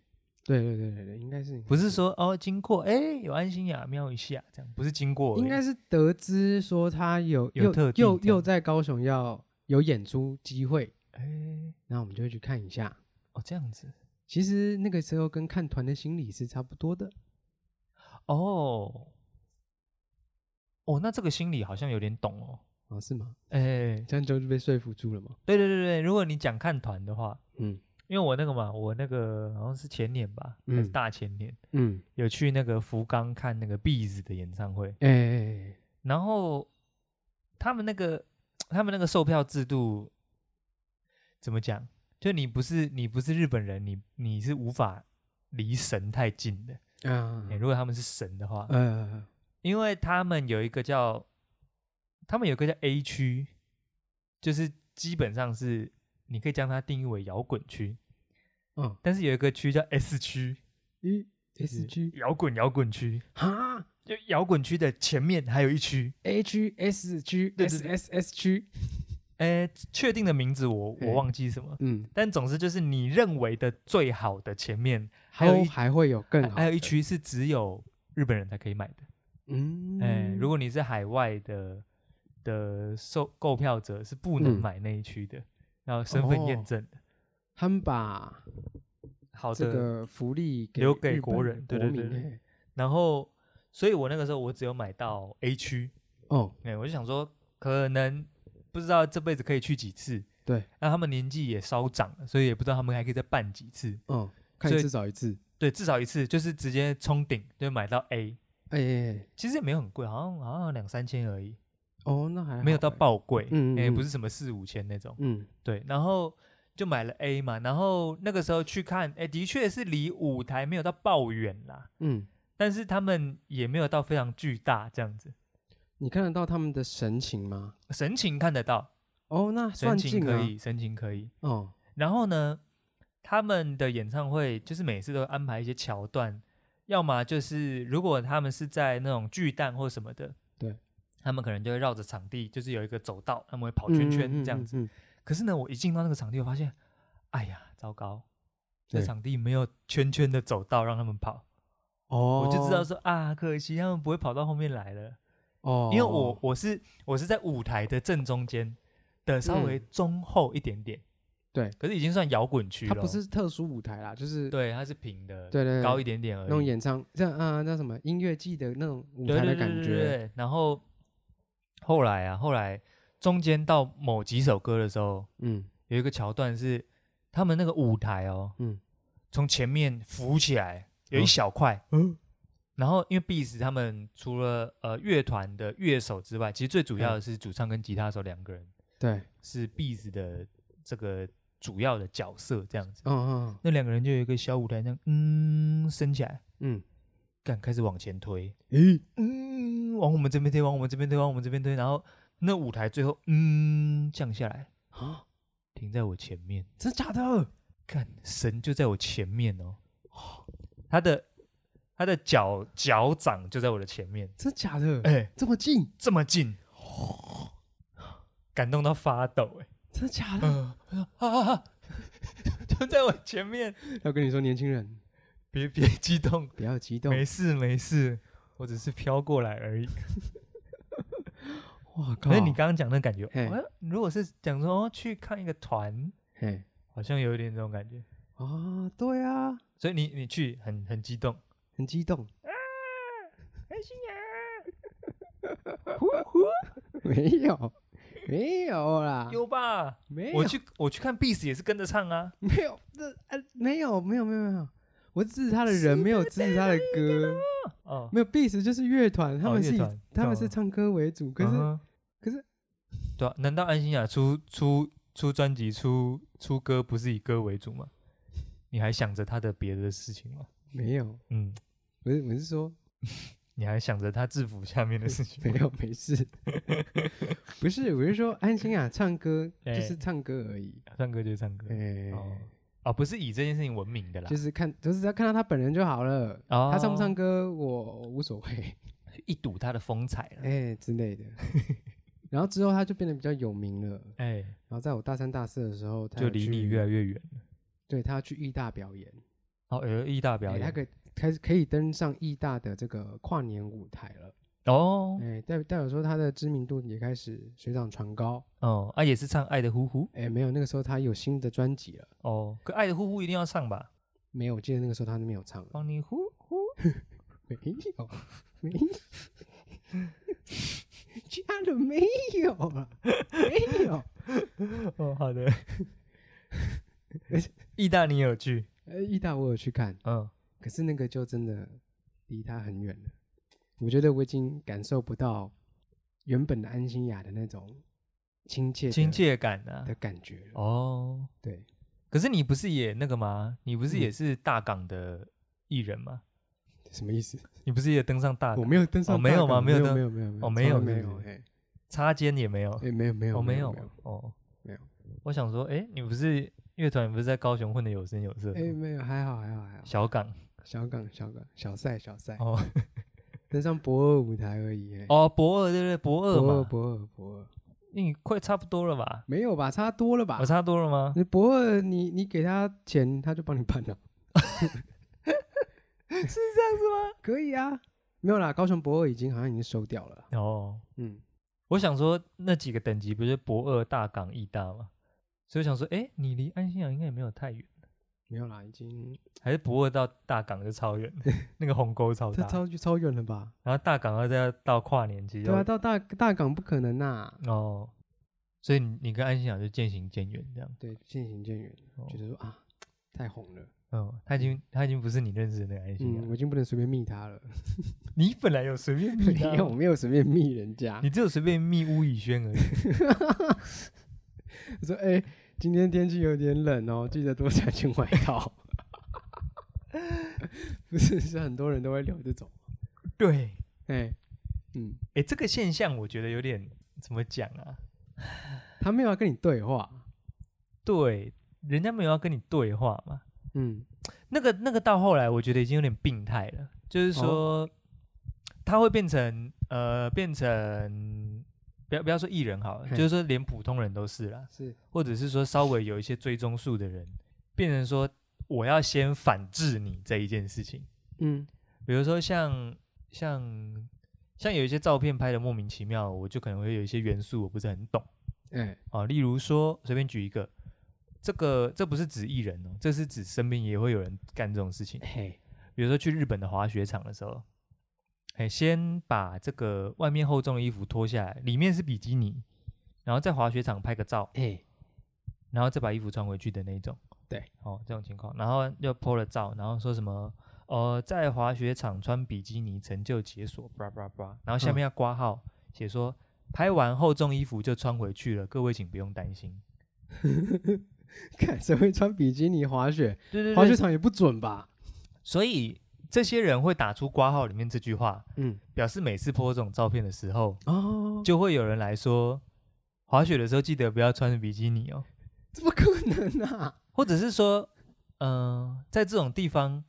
对对对对对，应该是不是说哦经过哎有安心雅瞄一下这样，不是经过，应该是得知说他有有又又在高雄要有演出机会哎，那我们就会去看一下。哦这样子。其实那个时候跟看团的心理是差不多的，哦，哦，那这个心理好像有点懂哦，哦，是吗？哎、欸，这样就被说服住了吗？对对对对，如果你讲看团的话，嗯，因为我那个嘛，我那个好像是前年吧，嗯、还是大前年，嗯，有去那个福冈看那个 Beez 的演唱会，哎、欸，然后他们那个他们那个售票制度怎么讲？就你不是你不是日本人，你你是无法离神太近的啊、uh, 欸。如果他们是神的话，嗯，uh, 因为他们有一个叫他们有一个叫 A 区，就是基本上是你可以将它定义为摇滚区，嗯，uh, 但是有一个区叫 S 区，嗯，S 区？摇滚摇滚区哈，就摇滚区的前面还有一区 A 区 S 区 S S S 区。诶，确定的名字我我忘记什么，嗯，但总之就是你认为的最好的前面还有还会有更好，还有一区是只有日本人才可以买的，嗯，哎，如果你是海外的的售购票者是不能买那一区的，然后身份验证的，他们把好的这个福利留给国人，对对对，然后所以我那个时候我只有买到 A 区，哦，哎，我就想说可能。不知道这辈子可以去几次，对，那他们年纪也稍长了，所以也不知道他们还可以再办几次，嗯，看至少一次，对，至少一次，就是直接冲顶就买到 A，哎，哎，哎，其实也没有很贵，好像好像两三千而已，哦，那还没有到爆贵，嗯，也不是什么四五千那种，嗯，对，然后就买了 A 嘛，然后那个时候去看，哎，的确是离舞台没有到爆远啦，嗯，但是他们也没有到非常巨大这样子。你看得到他们的神情吗？神情看得到哦，那算近啊，神情可以，神情可以哦。然后呢，他们的演唱会就是每次都安排一些桥段，要么就是如果他们是在那种巨蛋或什么的，对，他们可能就会绕着场地，就是有一个走道，他们会跑圈圈这样子。嗯嗯嗯嗯、可是呢，我一进到那个场地，我发现，哎呀，糟糕，这场地没有圈圈的走道让他们跑，哦，我就知道说啊，可惜他们不会跑到后面来了。哦，因为我我是我是在舞台的正中间的稍微中后一点点，对，可是已经算摇滚区了。它不是特殊舞台啦，就是对，它是平的，对对，高一点点而已。那种演唱这样啊，那什么音乐季的那种舞台的感觉。然后后来啊，后来中间到某几首歌的时候，嗯，有一个桥段是他们那个舞台哦，嗯，从前面浮起来有一小块，嗯。然后，因为 bees 他们除了呃乐团的乐手之外，其实最主要的是主唱跟吉他手两个人。对，是 bees 的这个主要的角色这样子。嗯嗯。那两个人就有一个小舞台，这样嗯升起来，嗯，干开始往前推，诶，嗯，往我们这边推，往我们这边推，往我们这边推，然后那舞台最后嗯降下来啊，停在我前面，真的假的？看神就在我前面哦，他的他的脚脚掌就在我的前面，真的假的？哎，这么近，这么近，感动到发抖，哎，真的假的？啊啊啊！就在我前面，要跟你说，年轻人，别别 激动，不要激动，没事没事，我只是飘过来而已。哇靠！那你刚刚讲的感觉，如果是讲说去看一个团，嘿，好像有一点这种感觉啊。对啊，所以你你去很很激动，很激动啊！开心呀，呼呼，没有。没有啦，有吧？没有，我去我去看 Beast 也是跟着唱啊。没有，这啊没有没有没有没有，我支持他的人，没有支持他的歌。哦，没有 Beast 就是乐团，他们是以他们是唱歌为主。可是可是，对啊，难道安心雅出出出专辑出出歌不是以歌为主吗？你还想着他的别的事情吗？没有，嗯，不是我是说。你还想着他制服下面的事情？没有，没事。不是，我是说安心雅唱歌 就是唱歌而已，唱歌就是唱歌。哎，哦，不是以这件事情闻名的啦，就是看，就是要看到他本人就好了。他唱不唱歌我无所谓，一睹他的风采了，哎之类的。然后之后他就变得比较有名了，哎。然后在我大三、大四的时候，他就离你越来越远了。对，他要去艺大表演，哦，有艺大表演，他可以。开始可以登上艺大的这个跨年舞台了哦，哎，代代表说他的知名度也开始水涨船高哦，啊，也是唱《爱的呼呼》哎，没有，那个时候他有新的专辑了哦，可《爱的呼呼》一定要唱吧？没有，我记得那个时候他都没有唱，帮你呼呼，没有，没有，加了没有啊？没有，哦，好的，意大你有去？呃，意大我有去看，嗯。可是那个就真的离他很远了，我觉得我已经感受不到原本的安心雅的那种亲切亲切感的的感觉哦。对，可是你不是也那个吗？你不是也是大港的艺人吗？什么意思？你不是也登上大港？我没有登上，没有吗？没有，没有，没有，没有，哦，没有，没有，擦肩也没有，哎，没有，没有，没有，哦，没有。我想说，哎，你不是乐团，不是在高雄混的有声有色？哎，没有，还好，还好，还好。小港。小港，小港，小赛，小赛哦，登上博二舞台而已。哦，博二对不对？博二嘛，博二，博二，你快差不多了吧？没有吧？差多了吧？我差多了吗？你博二，你你给他钱，他就帮你办了，是这样子吗？可以啊，没有啦，高雄博二已经好像已经收掉了。哦，嗯，我想说那几个等级不是博二、大港、义大吗？所以我想说，哎，你离安心亚应该也没有太远。没有啦，已经还是驳二到大港就超远，那个鸿沟超大，超超远了吧？然后大港要再到跨年期，对啊，到大大港不可能呐。哦，所以你跟安心亚就渐行渐远这样。对，渐行渐远，觉得说啊，太红了。哦，他已经他已经不是你认识的那个安心亚，我已经不能随便密他了。你本来有随便密 他，我没有随便密人家，你只有随便密吴以轩而已。我说哎。今天天气有点冷哦，记得多穿件外套。不是，是很多人都会留这种。对，哎，嗯，哎，这个现象我觉得有点怎么讲啊？他没有要跟你对话，对，人家没有要跟你对话嘛。嗯，那个那个到后来，我觉得已经有点病态了，就是说，哦、他会变成呃，变成。不要不要说艺人好了，就是说连普通人都是啦，是，或者是说稍微有一些追踪数的人，变成说我要先反制你这一件事情，嗯，比如说像像像有一些照片拍的莫名其妙，我就可能会有一些元素我不是很懂，嗯，啊，例如说随便举一个，这个这不是指艺人哦，这是指身边也会有人干这种事情，嘿，比如说去日本的滑雪场的时候。哎，先把这个外面厚重的衣服脱下来，里面是比基尼，然后在滑雪场拍个照，哎，然后再把衣服穿回去的那种，对，哦，这种情况，然后又 po 了照，然后说什么，呃，在滑雪场穿比基尼成就解锁，叭叭叭，然后下面要挂号写说，拍完厚重衣服就穿回去了，各位请不用担心。看谁会穿比基尼滑雪？对对对，滑雪场也不准吧？所以。这些人会打出挂号里面这句话，嗯，表示每次 po 这种照片的时候，哦，就会有人来说，滑雪的时候记得不要穿比基尼哦。怎么可能啊？或者是说，嗯、呃，在这种地方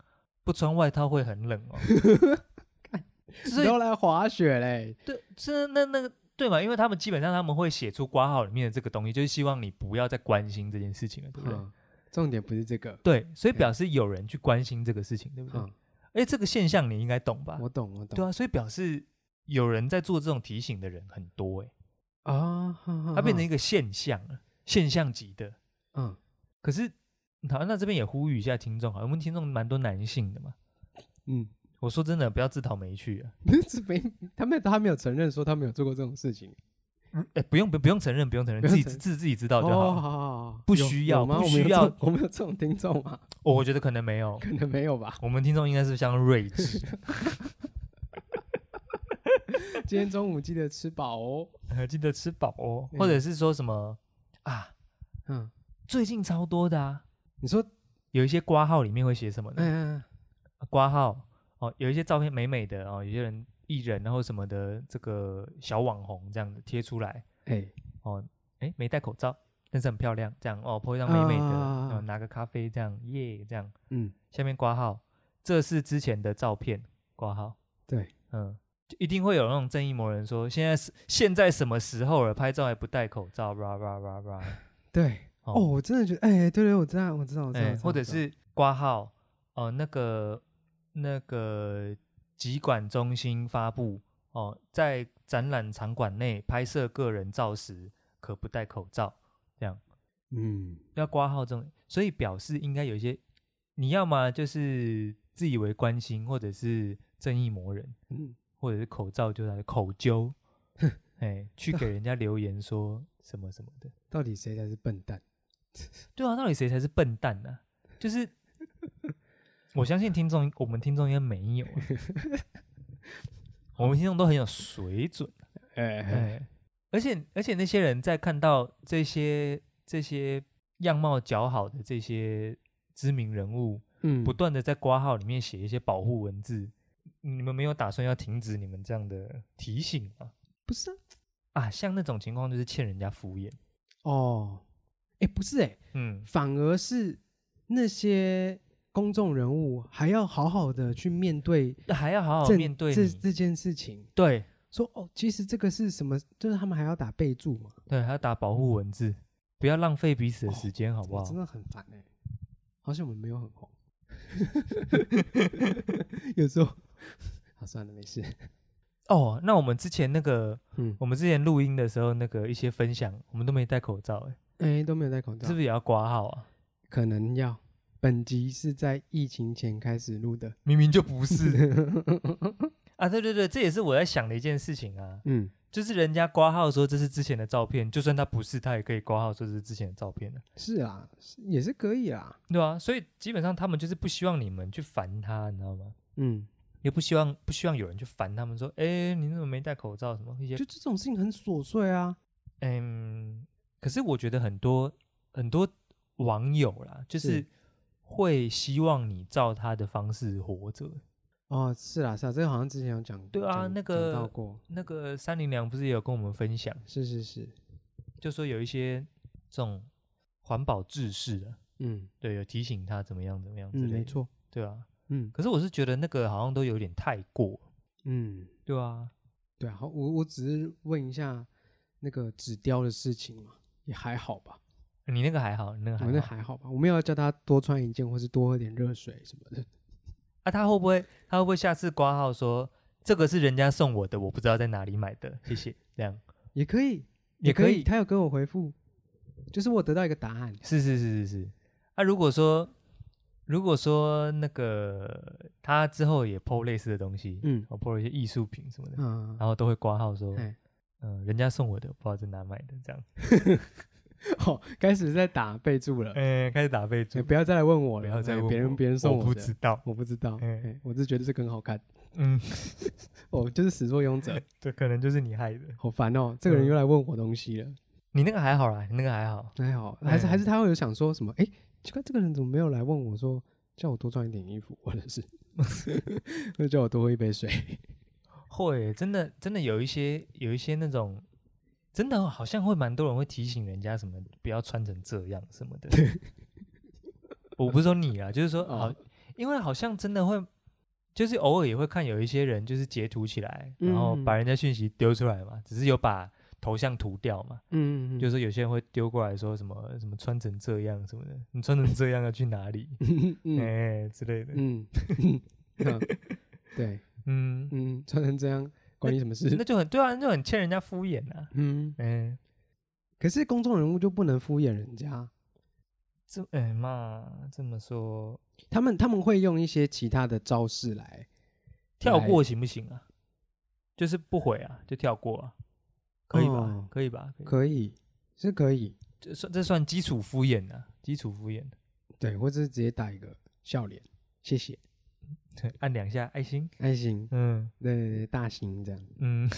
不穿外套会很冷哦。是要来滑雪嘞？对，是那那个对嘛？因为他们基本上他们会写出挂号里面的这个东西，就是希望你不要再关心这件事情了，对不对？嗯、重点不是这个，对，所以表示有人去关心这个事情，对不对？哎、嗯，这个现象你应该懂吧？我懂，我懂。对啊，所以表示有人在做这种提醒的人很多哎。啊，它变成一个现象了，现象级的。嗯，可是好，那这边也呼吁一下听众，好，我们听众蛮多男性的嘛。嗯。我说真的，不要自讨没趣啊！没，他们他没有承认说他没有做过这种事情。哎、欸，不用不不用承认，不用承认，自己自自己知道就好。不需要吗？不需要。我们有这种听众吗？我 我觉得可能没有，可能没有吧。我们听众应该是相当睿智。今天中午记得吃饱哦，记得吃饱哦，或者是说什么啊？嗯，最近超多的啊。你说有一些挂号里面会写什么呢？嗯，挂号。哦，有一些照片美美的哦，有些人艺人然后什么的，这个小网红这样的贴出来，哎、欸，哦，哎，没戴口罩，但是很漂亮，这样哦，po 一张美美的，啊、然后拿个咖啡这样，耶，这样，嗯，下面挂号，这是之前的照片，挂号，对，嗯，就一定会有那种正义魔人说，现在是现在什么时候了，拍照还不戴口罩，吧吧吧吧，对，哦，哦，我真的觉得，哎、欸，对对，我知道，我知道，我知道，或者是挂号，哦，那个。那个疾管中心发布哦，在展览场馆内拍摄个人照时，可不戴口罩。这样，嗯，要挂号这种，所以表示应该有一些，你要么就是自以为关心，或者是正义魔人，嗯，或者是口罩就在口揪，哎，去给人家留言说什么什么的。到底谁才是笨蛋？对啊，到底谁才是笨蛋呢？就是。我相信听众，我们听众应该没有，我们听众都很有水准，哎哎，而且而且那些人在看到这些这些样貌姣好的这些知名人物，嗯，不断的在挂号里面写一些保护文字，你们没有打算要停止你们这样的提醒吗？不是啊，啊，像那种情况就是欠人家敷衍哦，哎，不是哎，嗯，反而是那些。公众人物还要好好的去面对，还要好好面对这这件事情。对，说哦，其实这个是什么？就是他们还要打备注嘛？对，还要打保护文字，不要浪费彼此的时间，好不好？真的很烦哎，好像我们没有很红。有时候，好算了，没事。哦，那我们之前那个，嗯，我们之前录音的时候，那个一些分享，我们都没戴口罩，哎，哎，都没有戴口罩，是不是也要挂号啊？可能要。本集是在疫情前开始录的，明明就不是 啊！对对对，这也是我在想的一件事情啊。嗯，就是人家挂号说这是之前的照片，就算他不是，他也可以挂号说这是之前的照片的。是啊，也是可以啊，对啊，所以基本上他们就是不希望你们去烦他，你知道吗？嗯，也不希望不希望有人去烦他们说，哎，你怎么没戴口罩？什么一些，就这种事情很琐碎啊。嗯，可是我觉得很多很多网友啦，就是。是会希望你照他的方式活着。哦，是啦，是啦，这个好像之前有讲。对啊，那个那个三零两不是也有跟我们分享？是是是，就说有一些这种环保志士的，嗯，对，有提醒他怎么样怎么样。嗯，没错，对啊，嗯，可是我是觉得那个好像都有点太过。嗯，对啊，对啊，好，我我只是问一下那个纸雕的事情嘛，也还好吧。你那个还好，你那个还好，我那还好吧？我们要叫他多穿一件，或是多喝点热水什么的。啊，他会不会？他会不会下次挂号说这个是人家送我的，我不知道在哪里买的，谢谢。这样也可以，也可以。他有跟我回复，就是我得到一个答案。是是是是是。啊，如果说如果说那个他之后也 po 类似的东西，嗯，我 po 了一些艺术品什么的，嗯，然后都会挂号说，嗯、呃，人家送我的，不知道在哪买的，这样。哦，开始在打备注了。哎，开始打备注，不要再来问我了。不要再问我，别人别人送我的，我不知道，我不知道。哎，我是觉得这个很好看。嗯，哦，就是始作俑者，对，可能就是你害的。好烦哦，这个人又来问我东西了。你那个还好啦，你那个还好，还好，还是还是他会有想说什么？哎，奇怪，这个人怎么没有来问我说叫我多穿一点衣服，或者是，会叫我多喝一杯水。会，真的真的有一些有一些那种，真的好像会蛮多人会提醒人家什么不要穿成这样什么的。我不是说你啊，就是说好，因为好像真的会，就是偶尔也会看有一些人就是截图起来，然后把人家讯息丢出来嘛，只是有把。头像涂掉嘛，嗯，就是有些人会丢过来说什么什么穿成这样什么的，你穿成这样要去哪里？哎、之类的，嗯，对，嗯。嗯，穿成这样关你什么事？那就很对啊，就很欠人家敷衍啊，嗯，哎、欸，可是公众人物就不能敷衍人家，这哎嘛这么说，他们他们会用一些其他的招式来跳过行不行啊？就是不回啊，就跳过啊。可以吧？哦、可以吧？可以，是可以。这算这算基础敷衍的，基础敷衍。对，或者是直接打一个笑脸，谢谢。对，按两下爱心，爱心。嗯，对对对，大型这样。嗯。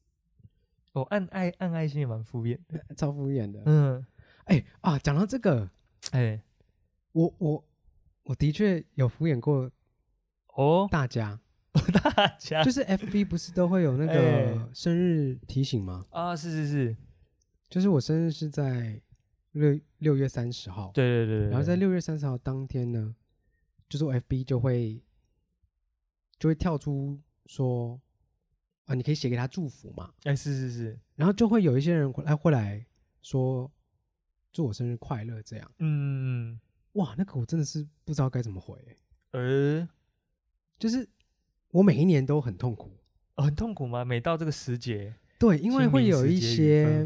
哦，按爱按爱心也蛮敷衍的，超敷衍的。嗯。哎、欸、啊，讲到这个，哎、欸，我我我的确有敷衍过哦，大家。大家就是 FB 不是都会有那个生日提醒吗？欸、啊，是是是，就是我生日是在六六月三十号，对对对，对，然后在六月三十号当天呢，就是我 FB 就会就会跳出说啊，你可以写给他祝福嘛？哎、欸，是是是，然后就会有一些人会来会来说祝我生日快乐这样，嗯嗯，哇，那个我真的是不知道该怎么回、欸，呃，就是。我每一年都很痛苦，哦，很痛苦吗？每到这个时节，对，因为会有一些，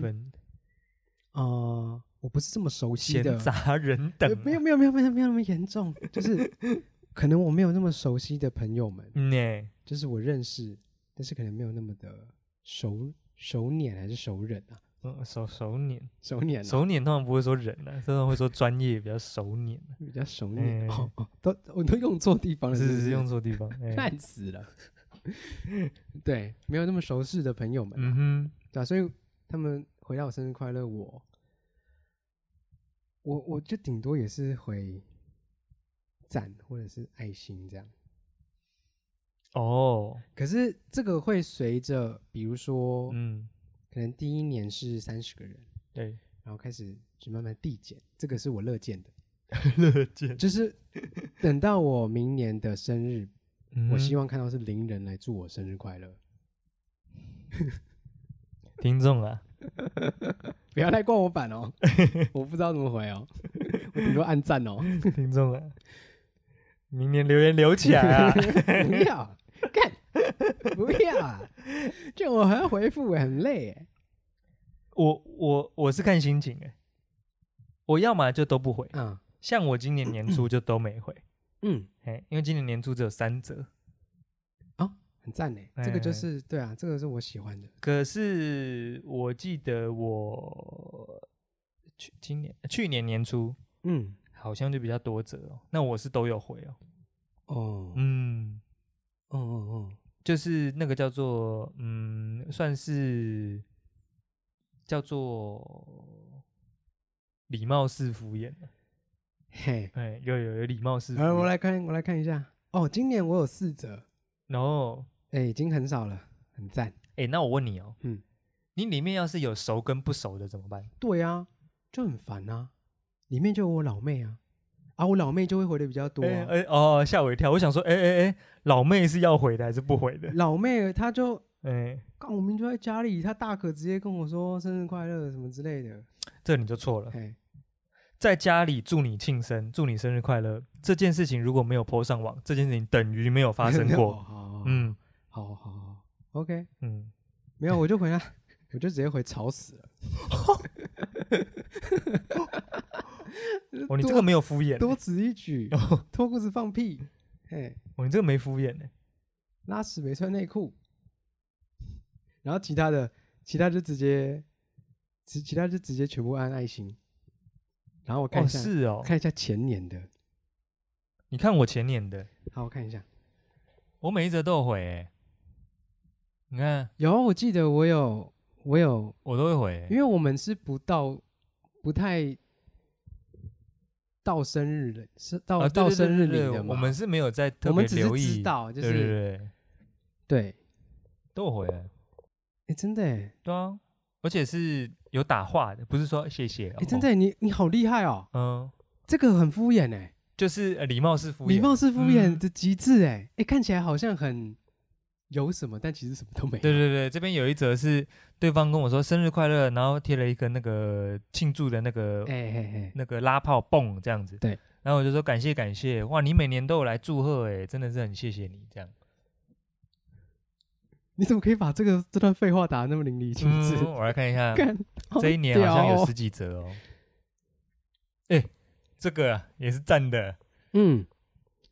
啊、呃，我不是这么熟悉的。闲杂人等、啊，没有没有没有没有没有那么严重，就是 可能我没有那么熟悉的朋友们，嗯，就是我认识，但是可能没有那么的熟熟稔还是熟人啊。嗯，熟熟稔，熟稔，熟稔通常不会说人呢，通常会说专业比较熟稔，比较熟。稔，都我都用错地方了，是是用错地方，烂死了。对，没有那么熟识的朋友们，嗯哼，对，所以他们回到我生日快乐，我，我我就顶多也是回赞或者是爱心这样。哦，可是这个会随着，比如说，嗯。可能第一年是三十个人，对，然后开始就慢慢递减，这个是我乐见的，乐见，就是等到我明年的生日，嗯、我希望看到是零人来祝我生日快乐。听众啊，不要太怪我板哦，我不知道怎么回哦，我顶多按赞哦。听众啊，明年留言留起来啊，不要干。不要啊！这我还要回复，很累哎。我我我是看心情哎，我要么就都不回。嗯，像我今年年初就都没回。嗯，哎，因为今年年初只有三则。哦，很赞哎，这个就是对啊，这个是我喜欢的。可是我记得我去今年去年年初，嗯，好像就比较多折哦。那我是都有回哦。哦，嗯，哦哦哦。就是那个叫做嗯，算是叫做礼貌式敷衍。嘿，哎，有有有礼貌式。来，我来看，我来看一下。哦，今年我有四则，然后哎，已经很少了，很赞。哎，那我问你哦，嗯，你里面要是有熟跟不熟的怎么办？对啊，就很烦啊。里面就有我老妹啊。啊，我老妹就会回的比较多。哎哎哦，吓我一跳！我想说，哎哎哎，老妹是要回的还是不回的？老妹她就哎，刚我明明就在家里，她大可直接跟我说生日快乐什么之类的。这你就错了。在家里祝你庆生，祝你生日快乐这件事情如果没有 po 上网，这件事情等于没有发生过。嗯，好好好，OK，嗯，没有我就回来，我就直接回吵死了。哦，你这个没有敷衍，多此一举，脱裤子放屁，嘿，哦，你这个没敷衍呢，拉屎没穿内裤，然后其他的，其他就直接，其其他就直接全部按爱心，然后我看一下，是哦，看一下前年的，你看我前年的，好，我看一下，我每一则都有回，哎，你看，有，我记得我有，我有，我都会回，因为我们是不到，不太。到生日的，是到到生日里的吗？我们是没有在特别留意，知道就是对对对，对。都有回来，哎，真的哎，对啊，而且是有打话的，不是说谢谢，哎，真的，你你好厉害哦，嗯，这个很敷衍哎，就是礼貌式敷衍，礼貌式敷衍的极致哎，哎，看起来好像很。有什么？但其实什么都没有。对对对，这边有一则是对方跟我说生日快乐，然后贴了一个那个庆祝的那个，哎哎哎，那个拉炮蹦这样子。对，然后我就说感谢感谢，哇，你每年都有来祝贺，哎，真的是很谢谢你这样。你怎么可以把这个这段废话打的那么淋漓尽致？我来看一下，这一年好像有十几则哦。哎，这个也是赞的，嗯。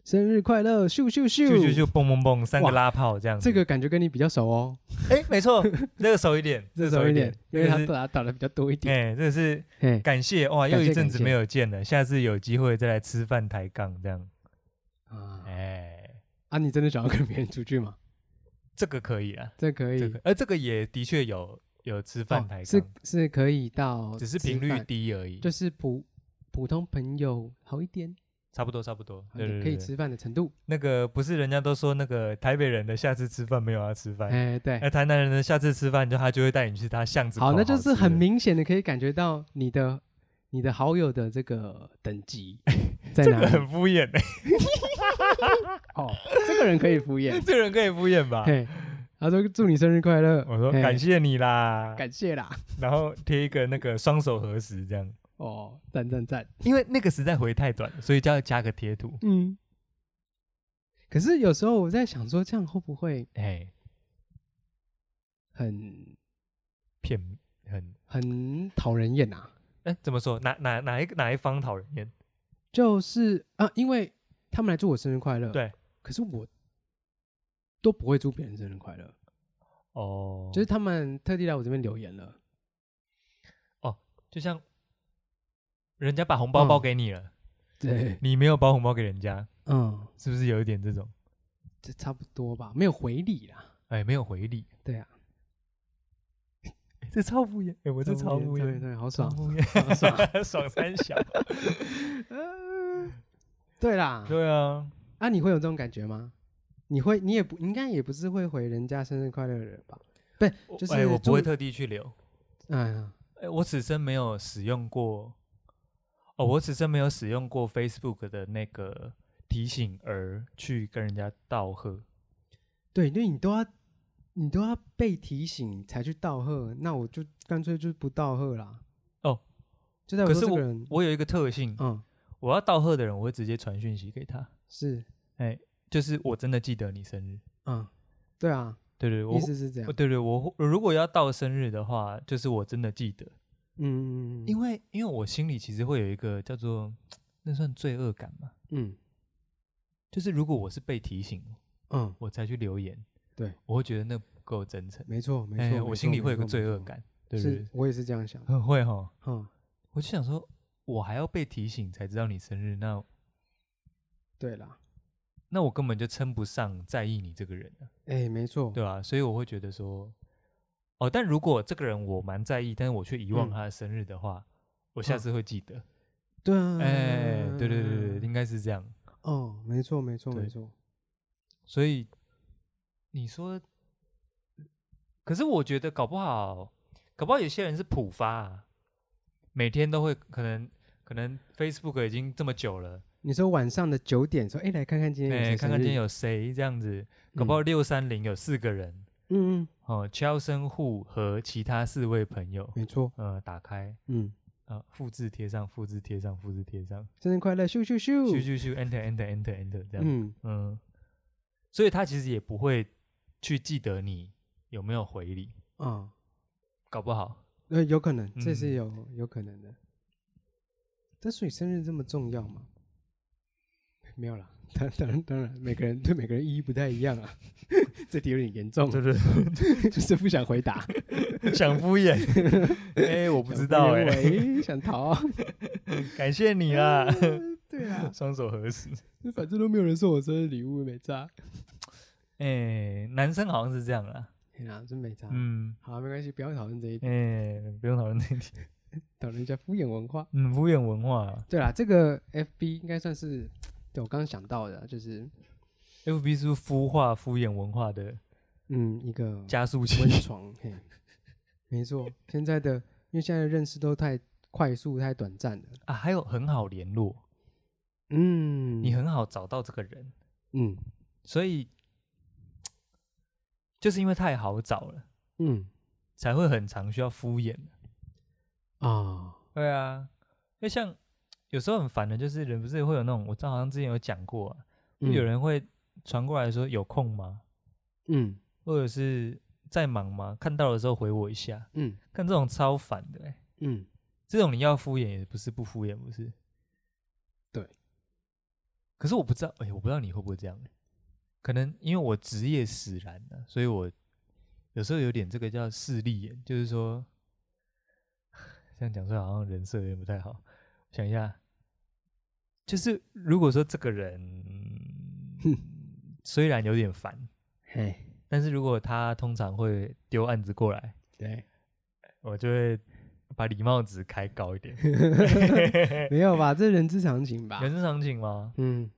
生日快乐！咻咻咻！咻咻咻！蹦蹦蹦！三个拉炮这样子。这个感觉跟你比较熟哦。哎，没错，这个熟一点，这个熟一点，因为他打打的比较多一点。哎，这个是感谢哇，又一阵子没有见了，下次有机会再来吃饭抬杠这样。啊，哎，啊，你真的想要跟别人出去吗？这个可以啊，这可以。而这个也的确有有吃饭抬杠，是是可以到，只是频率低而已，就是普普通朋友好一点。差不多，差不多，对对对，可以吃饭的程度。那个不是人家都说那个台北人的下次吃饭没有要吃饭，哎对，那台南人的下次吃饭就他就会带你去他巷子。好，那就是很明显的可以感觉到你的你的好友的这个等级 在哪里。这个很敷衍哎。哦，这个人可以敷衍，这个人可以敷衍吧？他说祝你生日快乐，我说感谢你啦，感谢啦，然后贴一个那个双手合十这样。哦，赞赞赞！因为那个实在回太短，所以就要加个贴图。嗯，可是有时候我在想说，这样会不会哎，很骗，很很讨人厌啊？哎，怎么说？哪哪哪一个哪一方讨人厌？就是啊，因为他们来祝我生日快乐，对，可是我都不会祝别人生日快乐。哦，就是他们特地来我这边留言了。哦，就像。人家把红包包给你了，对，你没有包红包给人家，嗯，是不是有一点这种？这差不多吧，没有回礼啦，哎，没有回礼，对啊，这超敷衍，哎，我这超敷衍，对对，好爽，好爽，爽三小，对啦，对啊，啊，你会有这种感觉吗？你会，你也不应该也不是会回人家生日快乐的人吧？对，就是，哎，我不会特地去留，哎呀，哎，我此生没有使用过。哦，我只是没有使用过 Facebook 的那个提醒而去跟人家道贺。对，因为你都要你都要被提醒才去道贺，那我就干脆就不道贺啦。哦，就在我这个人，可是我我有一个特性，嗯，我要道贺的人，我会直接传讯息给他。是，哎，就是我真的记得你生日。嗯，对啊，对对，意思是这样。对对，我如果要道生日的话，就是我真的记得。嗯，因为因为我心里其实会有一个叫做那算罪恶感嘛，嗯，就是如果我是被提醒，嗯，我才去留言，对，我会觉得那不够真诚，没错没错，我心里会有个罪恶感，对不对？我也是这样想，很会哈，嗯，我就想说，我还要被提醒才知道你生日，那对啦，那我根本就称不上在意你这个人了，哎，没错，对吧？所以我会觉得说。哦，但如果这个人我蛮在意，但是我却遗忘他的生日的话，我下次会记得。对啊，哎，对对对对，应该是这样。哦，没错没错没错。所以你说，可是我觉得搞不好，搞不好有些人是普发，啊每天都会可能可能 Facebook 已经这么久了。你说晚上的九点说，哎，来看看今天，哎，看看今天有谁这样子，搞不好六三零有四个人。嗯。嗯，哦，敲声户和其他四位朋友，没错，呃，打开，嗯，啊，复制贴上，复制贴上，复制贴上，生日快乐，咻咻咻，咻咻咻，enter enter enter enter 这样，嗯。嗯，所以他其实也不会去记得你有没有回礼，啊，搞不好，呃，有可能，这是有有可能的，但是你生日这么重要吗？没有了。当当然当然，每个人对每个人意义不太一样啊。这题有点严重，对不对？就是不想回答，想敷衍。哎，我不知道哎，想逃。感谢你啦。对啊，双手合十。反正都没有人送我生日礼物，没差。哎，男生好像是这样啊。对啊，真没差。嗯，好，没关系，不要讨论这一题。哎，不用讨论这一题。讨论一下敷衍文化。嗯，敷衍文化。对啦，这个 FB 应该算是对我刚刚想到的，就是 FB 是孵化敷衍文化的，嗯，一个加速器温床。嘿，没错，现在的因为现在的认识都太快速、太短暂了啊，还有很好联络。嗯，你很好找到这个人。嗯，所以就是因为太好找了，嗯，才会很常需要敷衍啊。对啊，因为像有时候很烦的，就是人不是会有那种，我知道好像之前有讲过，嗯、有人会传过来说有空吗？嗯，或者是在忙吗？看到的时候回我一下。嗯，看这种超烦的、欸，嗯，这种你要敷衍也不是，不敷衍不是。对可是我不知道，哎、欸，我不知道你会不会这样。可能因为我职业使然呢、啊，所以我有时候有点这个叫势利眼，就是说 这样讲出来好像人设有点不太好。想一下，就是如果说这个人虽然有点烦，嘿，但是如果他通常会丢案子过来，对，我就会。把礼貌值开高一点，没有吧？这是人之常情吧？人之常情吗？嗯，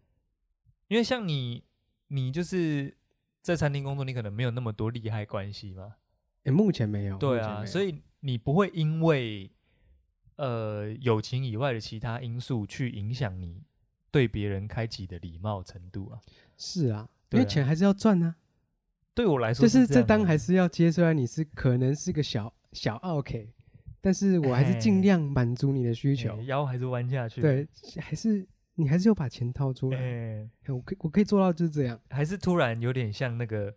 因为像你，你就是在餐厅工作，你可能没有那么多利害关系嘛。欸，目前没有。对啊，所以你不会因为呃友情以外的其他因素去影响你对别人开启的礼貌程度啊。是啊，因为钱还是要赚啊。对我来说，就是这单还是要接，虽然你是可能是个小小 OK。但是我还是尽量满足你的需求，欸、腰还是弯下去。对，还是你还是要把钱掏出来。欸、我可以我可以做到就是这样。还是突然有点像那个，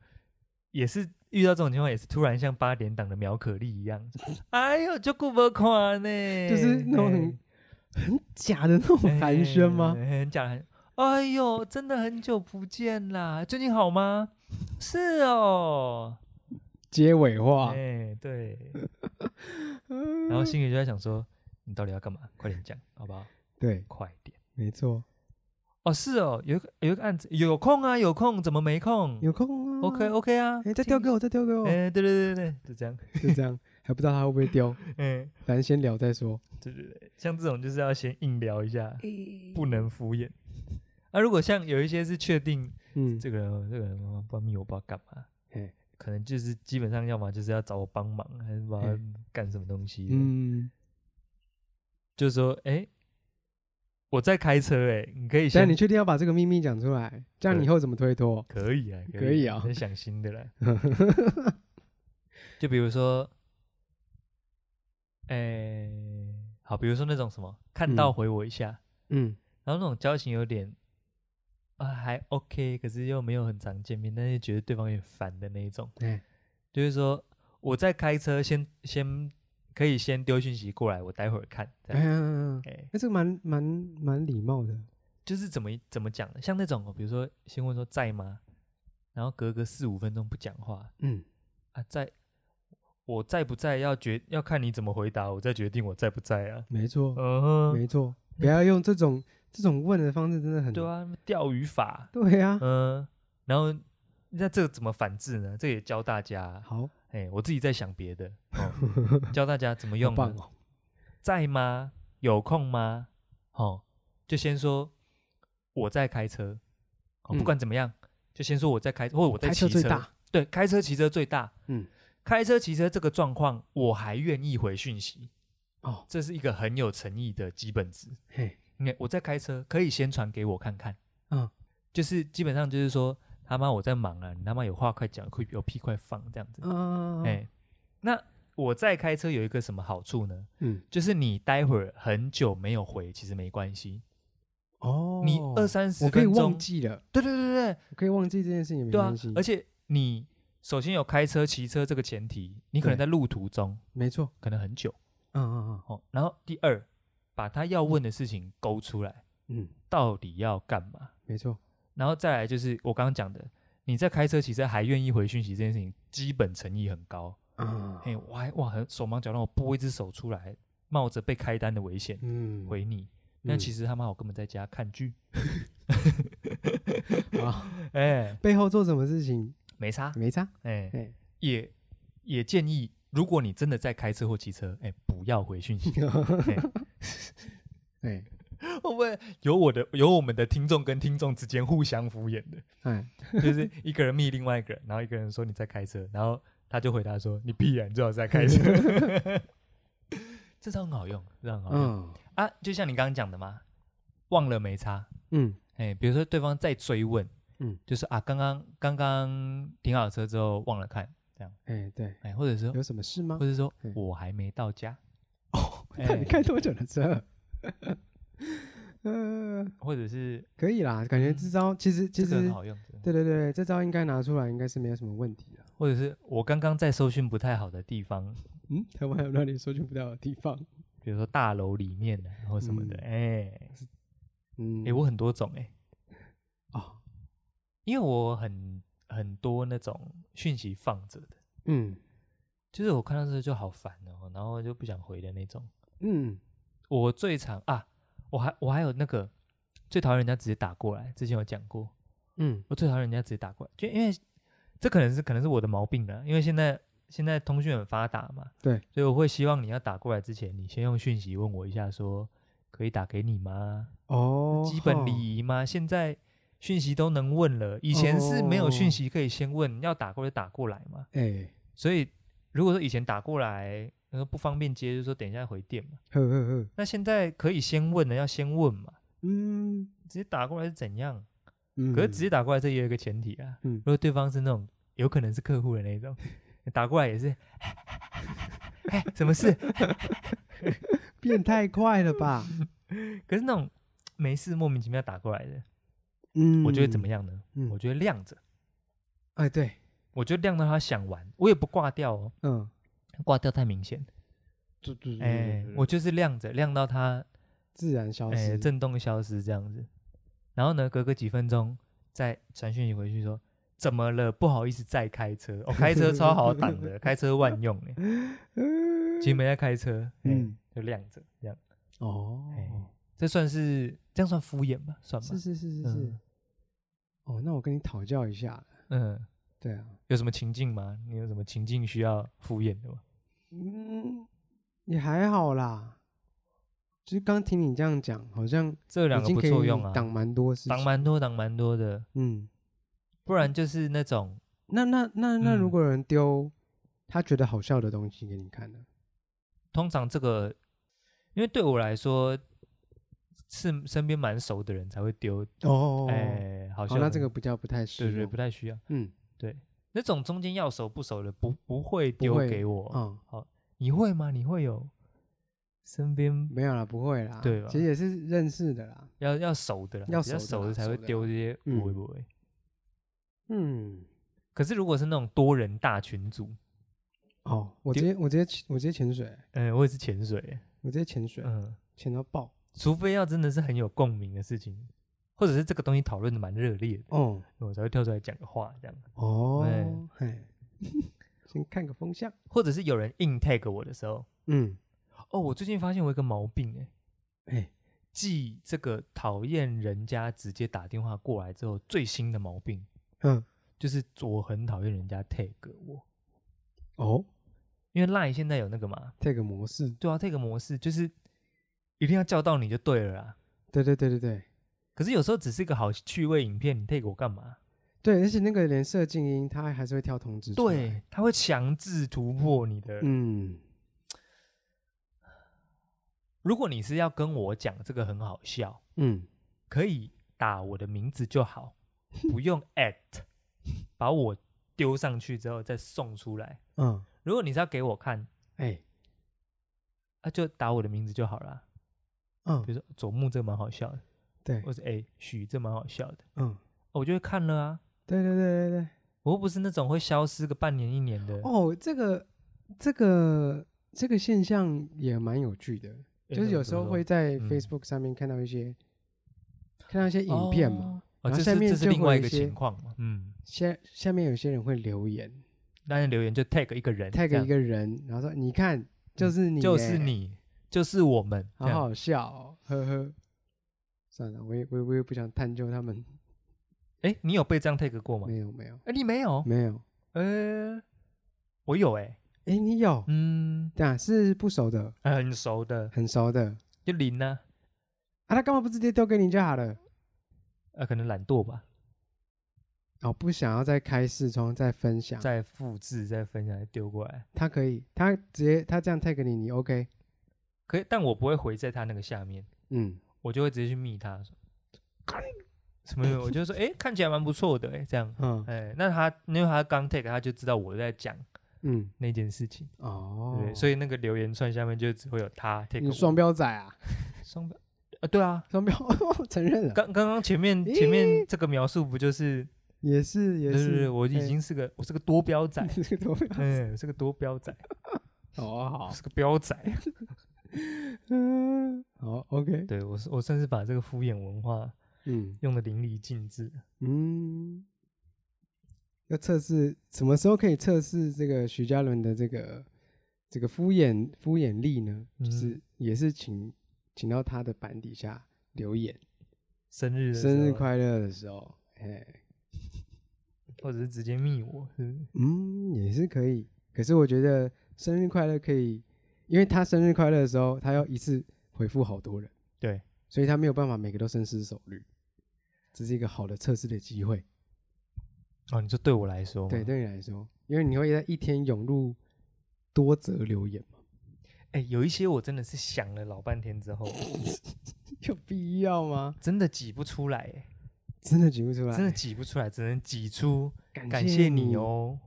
也是遇到这种情况，也是突然像八点档的苗可丽一样。哎呦，就顾不看呢，就是那种很、欸、很假的那种寒暄吗、欸？很假的。哎呦，真的很久不见啦，最近好吗？是哦。结尾话，哎、欸，对，然后心里就在想说，你到底要干嘛？快点讲，好不好？对，快点，没错。哦，是哦，有一个有一个案子，有空啊，有空，怎么没空？有空啊，OK OK 啊，哎、欸，再丢给我，再丢给我。哎、欸，对对对对，就这样，就这样，还不知道他会不会丢。嗯，反正先聊再说。对对对，像这种就是要先硬聊一下，不能敷衍。那、啊、如果像有一些是确定，嗯，这个人这个人不密我不知道干嘛，哎。可能就是基本上，要么就是要找我帮忙，还是帮他干什么东西。嗯，就是说，哎、欸，我在开车、欸，哎，你可以先。你确定要把这个秘密讲出来？这样你以后怎么推脱？可以啊，可以，啊，很想新的啦。就比如说，哎、欸，好，比如说那种什么，看到回我一下，嗯，嗯然后那种交情有点。啊，还 OK，可是又没有很常见面，但是觉得对方有点烦的那一种。对，就是说我在开车先，先先可以先丢讯息过来，我待会儿看。这样哎呀，哎，那这个蛮蛮蛮礼貌的。就是怎么怎么讲呢？像那种，比如说先问说在吗？然后隔个四五分钟不讲话。嗯，啊，在，我在不在要决要看你怎么回答，我再决定我在不在啊。没错，嗯哼，没错，不要用这种。这种问的方式真的很对啊，钓鱼法对呀、啊，嗯，然后那这个怎么反制呢？这也教大家。好，哎，我自己在想别的，哦、教大家怎么用。棒哦、在吗？有空吗？哦，就先说我在开车。哦，不管怎么样，嗯、就先说我在开，或者我在骑车。最大。对，开车骑车最大。嗯，开车骑车这个状况，我还愿意回讯息。哦，这是一个很有诚意的基本值。嘿。我在开车，可以先传给我看看。嗯，就是基本上就是说，他妈我在忙啊，你他妈有话快讲，快有屁快放这样子。嗯，哎，那我在开车有一个什么好处呢？嗯，就是你待会儿很久没有回，其实没关系。哦，你二三十分钟，我可以忘记了。对对对对，我可以忘记这件事情也没关系。而且你首先有开车、骑车这个前提，你可能在路途中，没错，可能很久。嗯嗯嗯。哦，然后第二。把他要问的事情勾出来，嗯，到底要干嘛？没错，然后再来就是我刚刚讲的，你在开车骑车还愿意回讯息这件事情，基本诚意很高嗯！哎，我还哇很手忙脚乱，我拨一只手出来，冒着被开单的危险，嗯，回你。那其实他妈我根本在家看剧，啊，哎，背后做什么事情？没差，没差，哎，也也建议如果你真的在开车或骑车，哎，不要回讯息。哎，会不会有我的有我们的听众跟听众之间互相敷衍的？哎，就是一个人密另外一个人，然后一个人说你在开车，然后他就回答说你必然最好在开车。这招很好用，这招很好用、嗯、啊！就像你刚刚讲的嘛，忘了没差。嗯，哎，比如说对方在追问，嗯，就是啊，刚刚刚刚停好车之后忘了看。这样，哎，对，哎，或者说有什么事吗？或者说我还没到家，哦，那你开多久的车？嗯，或者是可以啦，感觉这招其实其实很好用，对对对，这招应该拿出来，应该是没有什么问题的。或者是我刚刚在搜寻不太好的地方，嗯，台湾还有哪里搜寻不太好的地方？比如说大楼里面的，或什么的，哎，嗯，哎，我很多种哎，哦，因为我很。很多那种讯息放着的，嗯，就是我看到这就好烦哦，然后就不想回的那种，嗯，我最常啊，我还我还有那个最讨厌人家直接打过来，之前有讲过，嗯，我最讨厌人家直接打过来，就因为这可能是可能是我的毛病了，因为现在现在通讯很发达嘛，对，所以我会希望你要打过来之前，你先用讯息问我一下，说可以打给你吗？哦，基本礼仪吗？现在。讯息都能问了，以前是没有讯息可以先问，要打过来就打过来嘛。哎，所以如果说以前打过来，然后不方便接，就说等一下回电嘛。呵呵呵。那现在可以先问的，要先问嘛。嗯。直接打过来是怎样？嗯。可是直接打过来，这也有一个前提啊。嗯。如果对方是那种有可能是客户的那种，打过来也是，哎，什么事？变太快了吧？可是那种没事莫名其妙打过来的。嗯，我觉得怎么样呢？嗯，我觉得晾着。哎，对，我就晾到他想完，我也不挂掉哦。嗯，挂掉太明显。对对对。哎，我就是亮着，亮到它自然消失，震动消失这样子。然后呢，隔个几分钟再传讯息回去说，怎么了？不好意思，再开车。我开车 超好挡的，开车万用哎。其实没在开车，嗯，就亮着这样。哦。这算是这样算敷衍吧？算吧。是是是是是。那我跟你讨教一下。嗯，对啊。有什么情境吗？你有什么情境需要敷衍的吗？嗯，也还好啦。其实刚听你这样讲，好像这两个不错用啊，挡蛮多事，挡蛮多，挡蛮多的。嗯，不然就是那种，那那那那如果有人丢他觉得好笑的东西给你看呢？通常这个，因为对我来说。是身边蛮熟的人才会丢哦，哎，好像那这个比较不太需要，对对，不太需要，嗯，对，那种中间要熟不熟的不不会丢给我，嗯，好，你会吗？你会有身边没有啦，不会啦，对吧？其实也是认识的啦，要要熟的啦，要熟的才会丢这些，会不会？嗯，可是如果是那种多人大群组，哦，我直接我直接我直接潜水，哎，我也是潜水，我直接潜水，嗯，潜到爆。除非要真的是很有共鸣的事情，或者是这个东西讨论的蛮热烈的，哦，我才会跳出来讲个话这样。哦，嘿，先看个风向，或者是有人硬 tag 我的时候，嗯，哦，我最近发现我有一个毛病，哎，哎，继这个讨厌人家直接打电话过来之后，最新的毛病，嗯，就是我很讨厌人家 tag 我。哦，因为 Line 现在有那个嘛，tag 模式，对啊，tag 模式就是。一定要叫到你就对了啦。对对对对对。可是有时候只是一个好趣味影片，你 take 我干嘛？对，而且那个连设静音，它还是会跳通知。对，它会强制突破你的。嗯。如果你是要跟我讲这个很好笑，嗯，可以打我的名字就好，不用 at，把我丢上去之后再送出来。嗯。如果你是要给我看，哎，那就打我的名字就好了。嗯，比如说左木这个蛮好笑的，对，或者哎许这蛮好笑的，嗯，我就会看了啊。对对对对对，我又不是那种会消失个半年一年的。哦，这个这个这个现象也蛮有趣的，就是有时候会在 Facebook 上面看到一些看到一些影片嘛，然后下面就另外一个情况嘛，嗯，下下面有些人会留言，那些留言就 tag 一个人，tag 一个人，然后说你看就是你，就是你。就是我们，好好笑，哦，呵呵。算了，我也我也我也不想探究他们。哎，你有被这样 take 过吗？没有没有。哎，你没有？没有。呃，我有哎。哎，你有？嗯，对啊，是不熟的，很熟的，很熟的，就零呢。啊，他干嘛不直接丢给你就好了？啊，可能懒惰吧。哦，不想要再开视窗，再分享，再复制，再分享，再丢过来。他可以，他直接他这样 take 你，你 OK？可以，但我不会回在他那个下面。嗯，我就会直接去密他说，什么？我就说，哎，看起来蛮不错的，哎，这样。嗯，哎，那他因为他刚 take，他就知道我在讲，嗯，那件事情。哦，对，所以那个留言串下面就只会有他 take，。双标仔啊？双标？啊，对啊，双标，承认了。刚刚刚前面前面这个描述不就是？也是也是，我已经是个我是个多标仔，是个多标仔，是个多标仔，好好，是个标仔，嗯，好，OK，对我是我算是把这个敷衍文化，嗯，用的淋漓尽致，嗯，要测试什么时候可以测试这个徐嘉伦的这个这个敷衍敷衍力呢？就是也是请请到他的板底下留言，生日生日快乐的时候，哎。或者是直接密我，是不是？嗯，也是可以。可是我觉得生日快乐可以，因为他生日快乐的时候，他要一次回复好多人，对，所以他没有办法每个都深思熟虑。这是一个好的测试的机会。哦，你说对我来说？对，对你来说，因为你会在一天涌入多则留言嘛。哎、欸，有一些我真的是想了老半天之后，有必要吗？真的挤不出来、欸。真的挤不出来，真的挤不出来，只能挤出感谢你哦，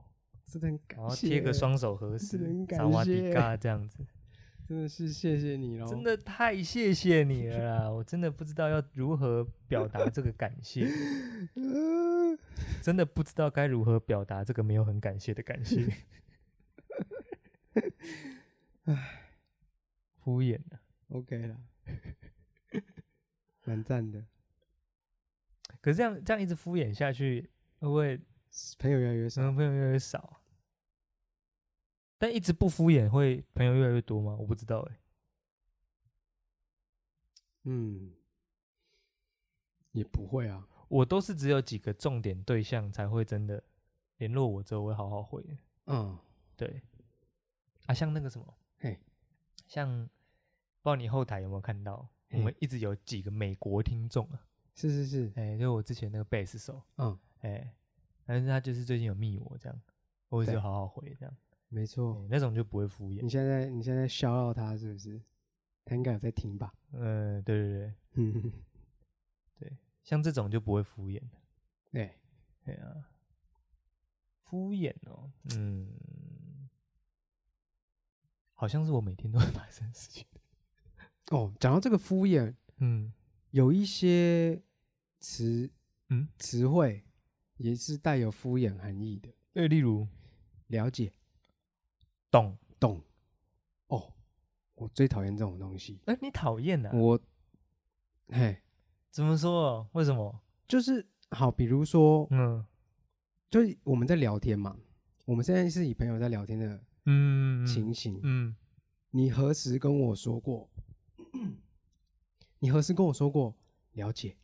真的感谢，然后贴个双手合十，萨瓦迪卡这样子，真的是谢谢你喽，真的太谢谢你了啦，我真的不知道要如何表达这个感谢，真的不知道该如何表达这个没有很感谢的感谢，唉，敷衍了，OK 了，蛮赞的。可是这样这样一直敷衍下去，会不会朋友越来越少？朋友越来越少。但一直不敷衍，会朋友越来越多吗？我不知道哎。嗯，也不会啊。我都是只有几个重点对象才会真的联络我之后会好好回。嗯，对。啊，像那个什么，嘿，像不知道你后台有没有看到，我们一直有几个美国听众啊。是是是，哎、欸，就我之前那个贝斯手，嗯，哎、欸，但是他就是最近有密我这样，我就好好回这样，没错、欸，那种就不会敷衍。你现在你现在消耗他是不是？他应该有在听吧？嗯，对对对，嗯，对，像这种就不会敷衍。对，对啊，敷衍哦，嗯，好像是我每天都会 发生的事情。哦，讲到这个敷衍，嗯。有一些词，嗯，词汇也是带有敷衍含义的。呃，例如，了解、懂、懂。哦，我最讨厌这种东西。哎，你讨厌呢？我，嘿，怎么说？为什么？就是好，比如说，嗯，就我们在聊天嘛，我们现在是以朋友在聊天的，嗯，情形，嗯，你何时跟我说过？你何时跟我说过了解、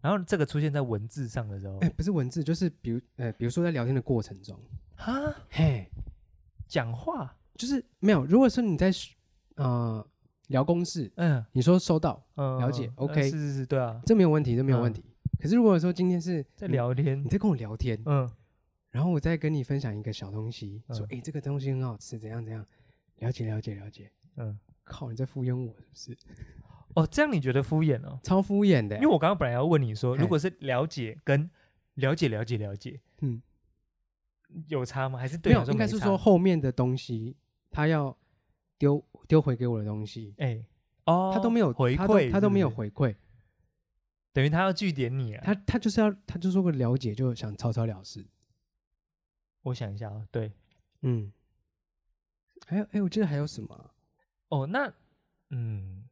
然后这个出现在文字上的时候，哎，不是文字，就是比如，呃，比如说在聊天的过程中，哈，嘿，讲话就是没有。如果说你在呃聊公事，嗯，你说收到，嗯，了解，OK，是是是，对啊，这没有问题，这没有问题。可是如果说今天是在聊天，你在跟我聊天，嗯，然后我再跟你分享一个小东西，说，哎，这个东西很好吃，怎样怎样，了解了解了解，嗯。靠，你在敷衍我是不是？哦，这样你觉得敷衍哦？超敷衍的。因为我刚刚本来要问你说，如果是了解跟了解、了解、了解，嗯，有差吗？还是对？没有，应该是说后面的东西，他要丢丢回给我的东西，哎，哦，他都没有回馈，他都没有回馈，等于他要据点你啊？他他就是要，他就说个了解，就想草草了事。我想一下啊，对，嗯，还有，哎，我记得还有什么？哦，那，嗯，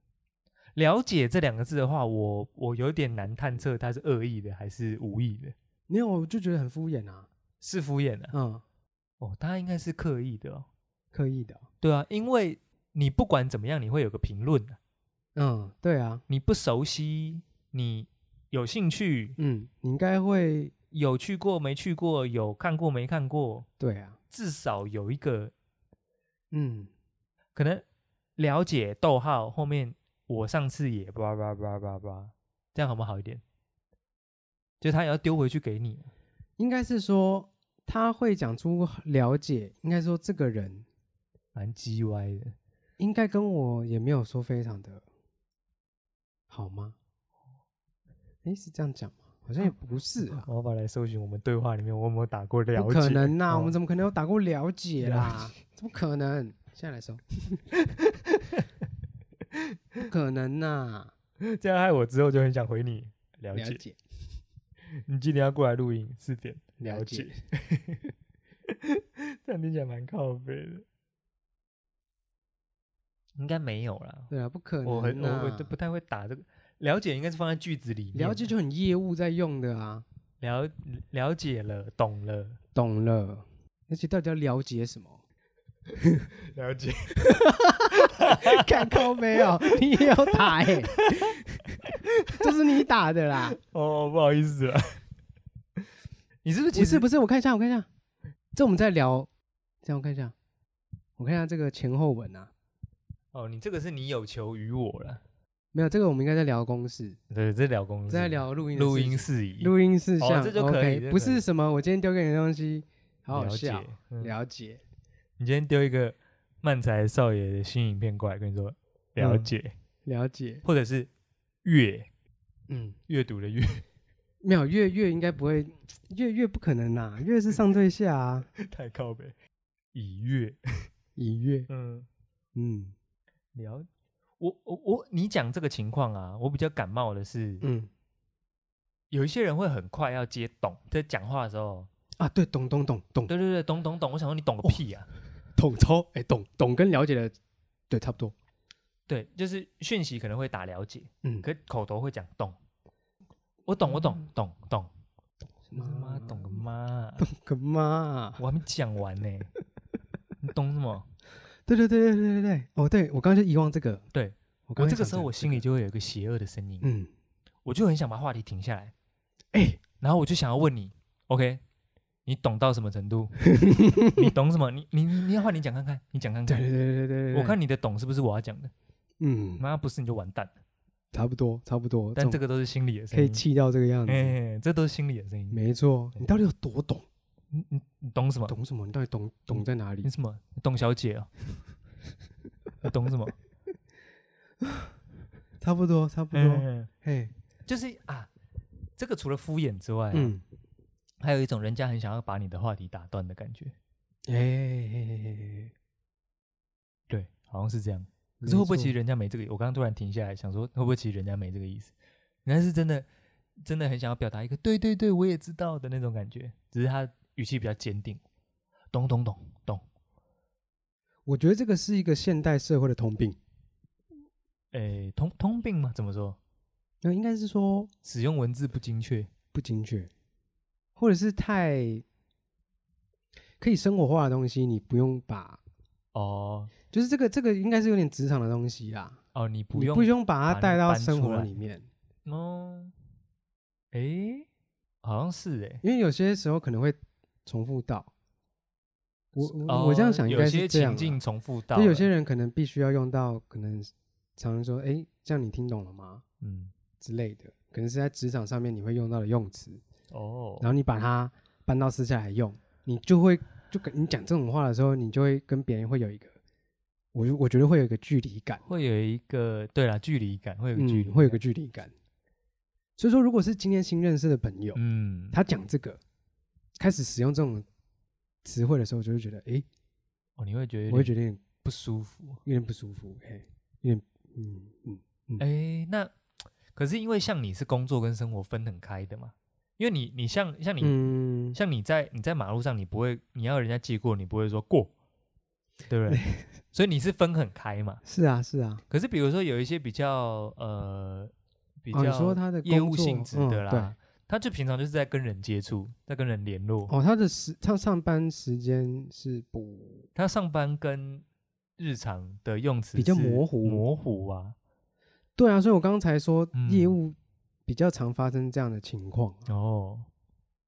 了解这两个字的话，我我有点难探测他是恶意的还是无意的。没有，我就觉得很敷衍啊，是敷衍的、啊。嗯，哦，他应该是刻意的哦，刻意的。对啊，因为你不管怎么样，你会有个评论的。嗯，对啊，你不熟悉，你有兴趣，嗯，你应该会有去过没去过，有看过没看过，对啊，至少有一个，嗯，可能了解逗号后面，我上次也叭叭叭叭叭，这样好不好一点？就他也要丢回去给你，应该是说他会讲出了解，应该说这个人蛮叽歪的，应该跟我也没有说非常的好吗？哎，是这样讲吗？好像也不是啊。我要把来搜寻我们对话里面，我有没有打过了解？不可能呐、啊，哦、我们怎么可能有打过了解啦？怎么可能？现在来搜，不可能呐、啊！这样害我之后就很想回你了解。了解你今天要过来录音四点，了解。这样听起来蛮靠背的。应该没有啦。对啊，不可能、啊。我很我我都不太会打这个。了解应该是放在句子里面。了解就很业务在用的啊。了了解了，懂了，懂了。而且到底要了解什么？了解。看靠没有？你也要打哎、欸。这是你打的啦。哦，不好意思了。你是不是？不是不是，我看一下，我看一下。这我们在聊。这样我看一下。我看一下这个前后文啊。哦，你这个是你有求于我了。没有这个，我们应该在聊公事。对，在聊公事，在聊录音录音事宜，录音事项，这就可以。不是什么，我今天丢给你的东西，好好笑。了解。了解。你今天丢一个漫才少爷的新影片过来，跟你说了解，了解，或者是阅，嗯，阅读的阅，没有阅阅应该不会，阅阅不可能呐，阅是上对下啊，太靠北。以阅，以阅，嗯。嗯，了。我我我，你讲这个情况啊，我比较感冒的是，嗯，有一些人会很快要接懂，在讲话的时候啊，对，懂懂懂懂，对对对，懂懂懂，我想说你懂个屁啊，懂超哎，懂懂跟了解的，对，差不多，对，就是讯息可能会打了解，嗯，可口头会讲懂，我懂我懂懂懂，什么。懂个妈，懂个妈，我还没讲完呢，你懂什么？对对对对对对。对，哦，对我刚刚就遗忘这个，对。我这个时候我心里就会有一个邪恶的声音，嗯，我就很想把话题停下来，哎，然后我就想要问你，OK，你懂到什么程度？你懂什么？你你你要换你讲看看，你讲看看，对对对对对，我看你的懂是不是我要讲的？嗯，妈不是你就完蛋了，差不多差不多，但这个都是心理的声音，可以气到这个样子，哎，这都是心理的声音，没错，你到底有多懂？你你你懂什么？懂什么？你到底懂懂在哪里？你什么？董小姐啊？懂什么？差不多，差不多。嘿，就是啊，这个除了敷衍之外，嗯，还有一种人家很想要把你的话题打断的感觉。哎，对，好像是这样。可是会不会其实人家没这个？我刚刚突然停下来想说，会不会其实人家没这个意思？人家是真的，真的很想要表达一个“对对对，我也知道”的那种感觉，只是他。语气比较坚定，懂懂懂懂。我觉得这个是一个现代社会的通病。诶，通通病吗？怎么说？那应该是说使用文字不精确，不精确，或者是太可以生活化的东西，你不用把哦，就是这个这个应该是有点职场的东西啦。哦，你不用不用把它带到生活里面。哦，哎，好像是哎，因为有些时候可能会。重复到我，哦、我这样想应该是这样，有些情境重复到，就有些人可能必须要用到，可能常常说，哎、欸，这样你听懂了吗？嗯，之类的，可能是在职场上面你会用到的用词哦。然后你把它搬到私下来用，你就会就跟你讲这种话的时候，你就会跟别人会有一个，我我觉得会有一个距离感，会有一个对啦，距离感，会有个距离、嗯，会有个距离感。所以说，如果是今天新认识的朋友，嗯，他讲这个。开始使用这种词汇的时候，就会觉得，哎，哦，你会觉得，我会觉得有点不舒服，有点不舒服，哎，有点，嗯嗯嗯，哎，那可是因为像你是工作跟生活分很开的嘛，因为你你像像你，嗯、像你在你在马路上，你不会你要人家借过，你不会说过，对不对？所以你是分很开嘛？是啊是啊。可是比如说有一些比较呃比较说他的业务性质的啦。哦他就平常就是在跟人接触，在跟人联络。哦，他的时他上班时间是不？他上班跟日常的用词比较模糊，模糊啊。对啊，所以我刚才说业务比较常发生这样的情况。嗯、哦，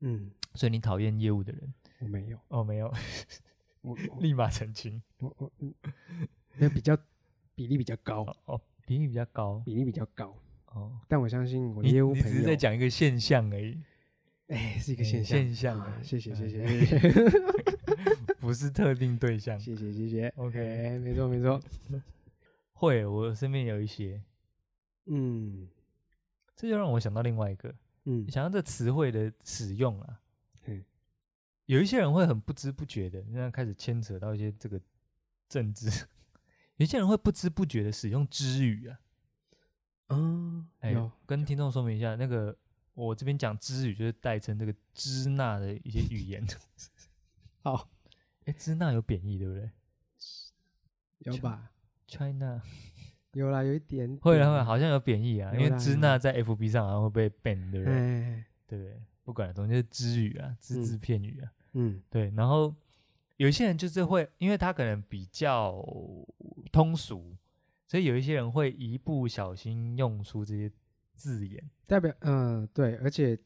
嗯，所以你讨厌业务的人？我没有，哦，没有，我立马澄清，我我嗯，那比较比例比较高，哦，比例比较高，比例比较高，哦，但我相信我的业务朋友，你只是在讲一个现象而已，哎，是一个现象，现象，谢谢谢谢谢谢，不是特定对象，谢谢谢谢，OK，没错没错，会，我身边有一些，嗯，这就让我想到另外一个，嗯，想到这词汇的使用啊。有一些人会很不知不觉的，现在开始牵扯到一些这个政治。有一些人会不知不觉的使用支语啊，嗯，哎，跟听众说明一下，那个我这边讲支语就是代称这个支那的一些语言。好，哎，支那有贬义对不对？有吧？China 有啦，有一点会会好像有贬义啊，因为支那在 FB 上好像会被 ban，对不对？对不对？不管，总之是支语啊，只字片语啊。嗯，对，然后有一些人就是会，因为他可能比较通俗，所以有一些人会一不小心用出这些字眼，代表嗯，对，而且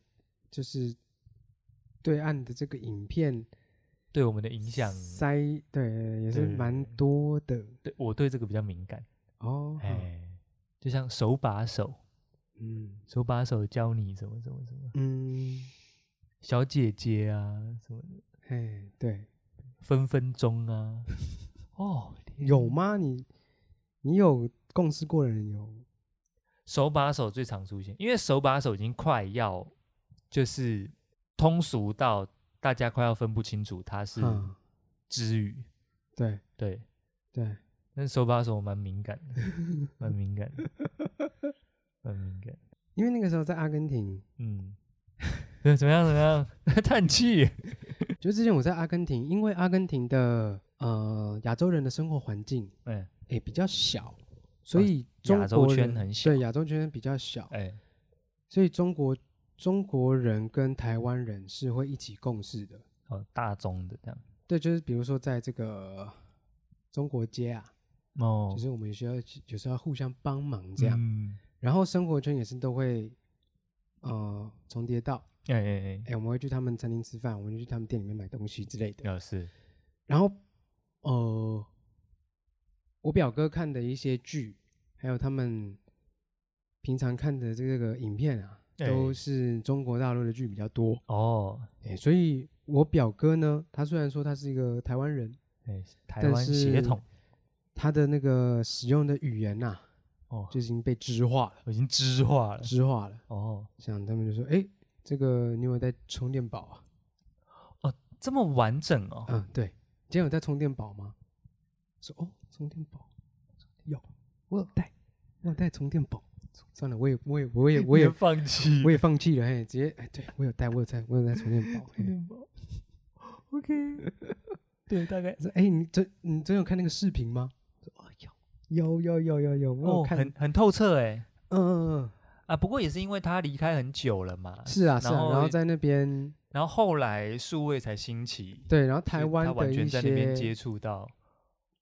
就是对岸的这个影片对我们的影响塞，对，也是蛮多的。对，我对这个比较敏感哦，哎，就像手把手，嗯，手把手教你什么什么什么，嗯。小姐姐啊，什么的？哎，对，分分钟啊，哦，有吗？你你有共事过的人有？手把手最常出现，因为手把手已经快要就是通俗到大家快要分不清楚它是支语。对对对，但手把手 蛮敏感的，蛮敏感的，蛮敏感。因为那个时候在阿根廷，嗯。怎么样？怎么样？叹气。就之前我在阿根廷，因为阿根廷的呃亚洲人的生活环境，哎哎、欸欸、比较小，所以亚洲圈很小。对，亚洲圈比较小，哎、欸，所以中国中国人跟台湾人是会一起共事的。哦，大中的这样。对，就是比如说在这个中国街啊，哦，就是我们需要有时候要互相帮忙这样。嗯。然后生活圈也是都会呃重叠到。哎哎哎！哎，我们会去他们餐厅吃饭，我们会去他们店里面买东西之类的。啊，是。然后，呃，我表哥看的一些剧，还有他们平常看的这个影片啊，都是中国大陆的剧比较多。哦。哎，所以我表哥呢，他虽然说他是一个台湾人，哎，台湾血统，他的那个使用的语言呐，哦，就已经被知化了，已经知化了，知化了。哦，像他们就说，哎。这个你有带充电宝啊？哦，这么完整哦。嗯，对。今天有带充电宝吗？说哦，充电宝有，我有带，我有带充电宝。算了，我也，我也，我也，我也放弃，我也放弃了。嘿，直接，哎，对我有带，我有带，我有带充电宝。充电宝。OK。对，大概。哎，你真，你真有看那个视频吗？哦，有，有，有，有，有，有。哦，很很透彻哎。嗯嗯嗯。啊，不过也是因为他离开很久了嘛。是啊，是啊。然后在那边，然后后来数位才兴起。对，然后台湾完全在那边接触到，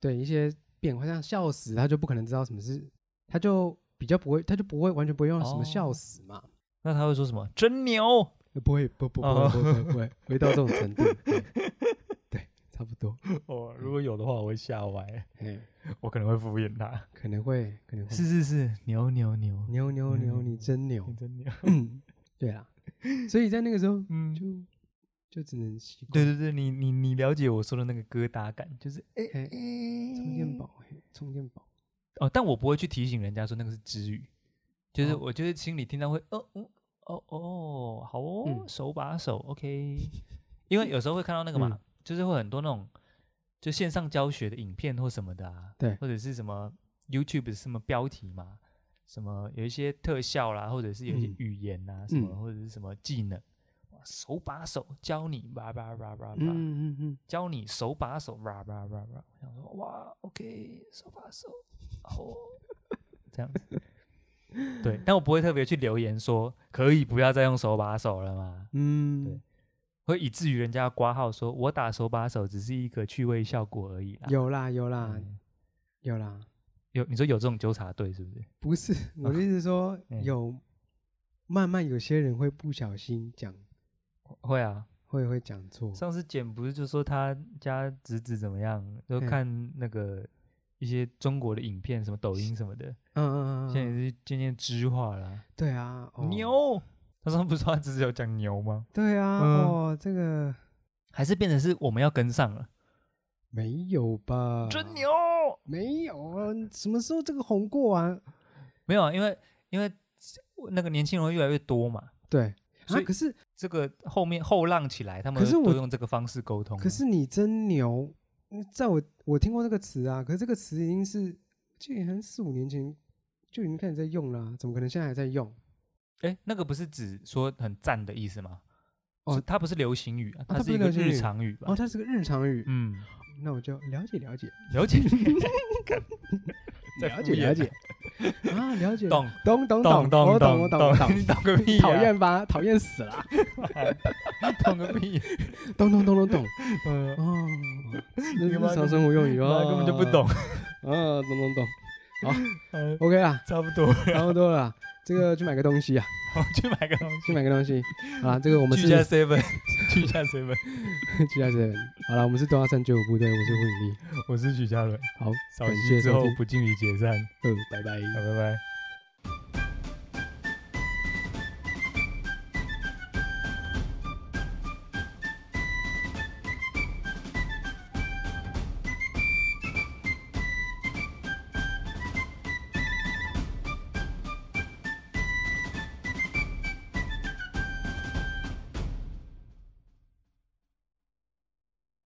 对一些变化，像笑死，他就不可能知道什么是，他就比较不会，他就不会完全不会用什么笑死嘛。那他会说什么？真牛？不会，不不不不不不会，没到这种程度。对，差不多。哦，如果有的话，我会吓歪。我可能会敷衍他，可能会，可能会。是是是，牛牛牛牛牛牛，你真牛，你真牛。对啊，所以在那个时候，嗯，就就只能习惯。对对对，你你你了解我说的那个疙瘩感，就是哎哎，充电宝，充电宝。哦，但我不会去提醒人家说那个是知语，就是我就是心里听到会，哦哦哦哦，好哦，手把手，OK。因为有时候会看到那个嘛，就是会很多那种。就线上教学的影片或什么的啊，对，或者是什么 YouTube 什么标题嘛，什么有一些特效啦，或者是有一些语言啊，嗯、什么或者是什么技能，哇，手把手教你叭叭叭叭叭，嗯嗯嗯，教你手把手叭叭叭叭，我想说哇，OK，手把手，哦，这样子，对，但我不会特别去留言说可以不要再用手把手了嘛，嗯，对。会以至于人家挂号说，我打手把手只是一个趣味效果而已啦。有啦有啦，嗯、有啦有。你说有这种纠察队是不是？不是，我的意思是说、哦、有，慢慢有些人会不小心讲会啊，会会讲错。上次简不是就说他家侄子怎么样，就看那个一些中国的影片，什么抖音什么的，嗯嗯嗯，现在也是渐渐知化了。对啊，牛，他上次不是说他只是有讲牛吗？对啊，哦，这个还是变成是我们要跟上了。没有吧？真牛！没有啊，什么时候这个红过完？没有啊，因为因为那个年轻人会越来越多嘛。对，所以可是这个后面后浪起来，他们都用这个方式沟通。可是你真牛，在我我听过这个词啊，可是这个词已经是就已经四五年前就已经开始在用了啊，怎么可能现在还在用？哎，那个不是指说很赞的意思吗？哦，它不是流行语啊，它是一个日常语吧？哦，它是个日常语，嗯。那我就了解了解了解，了解 了解啊，了解，懂懂懂懂懂，我懂我懂我懂，懂个屁，讨厌吧，讨厌死了，懂个屁，懂懂懂懂懂，嗯哦，日常生活用语啊，根本就不懂，啊，懂懂懂，好，OK 啦，差不多，差不多了。这个去买个东西啊！好，去买个东西，去买个东西。啊，这个我们是去下 seven，去下 seven，去下 seven。好了，我们是东华三九五部队，我是胡永丽，我是许嘉伦。好，扫息之后不敬礼解散。嗯，拜拜，好，拜拜。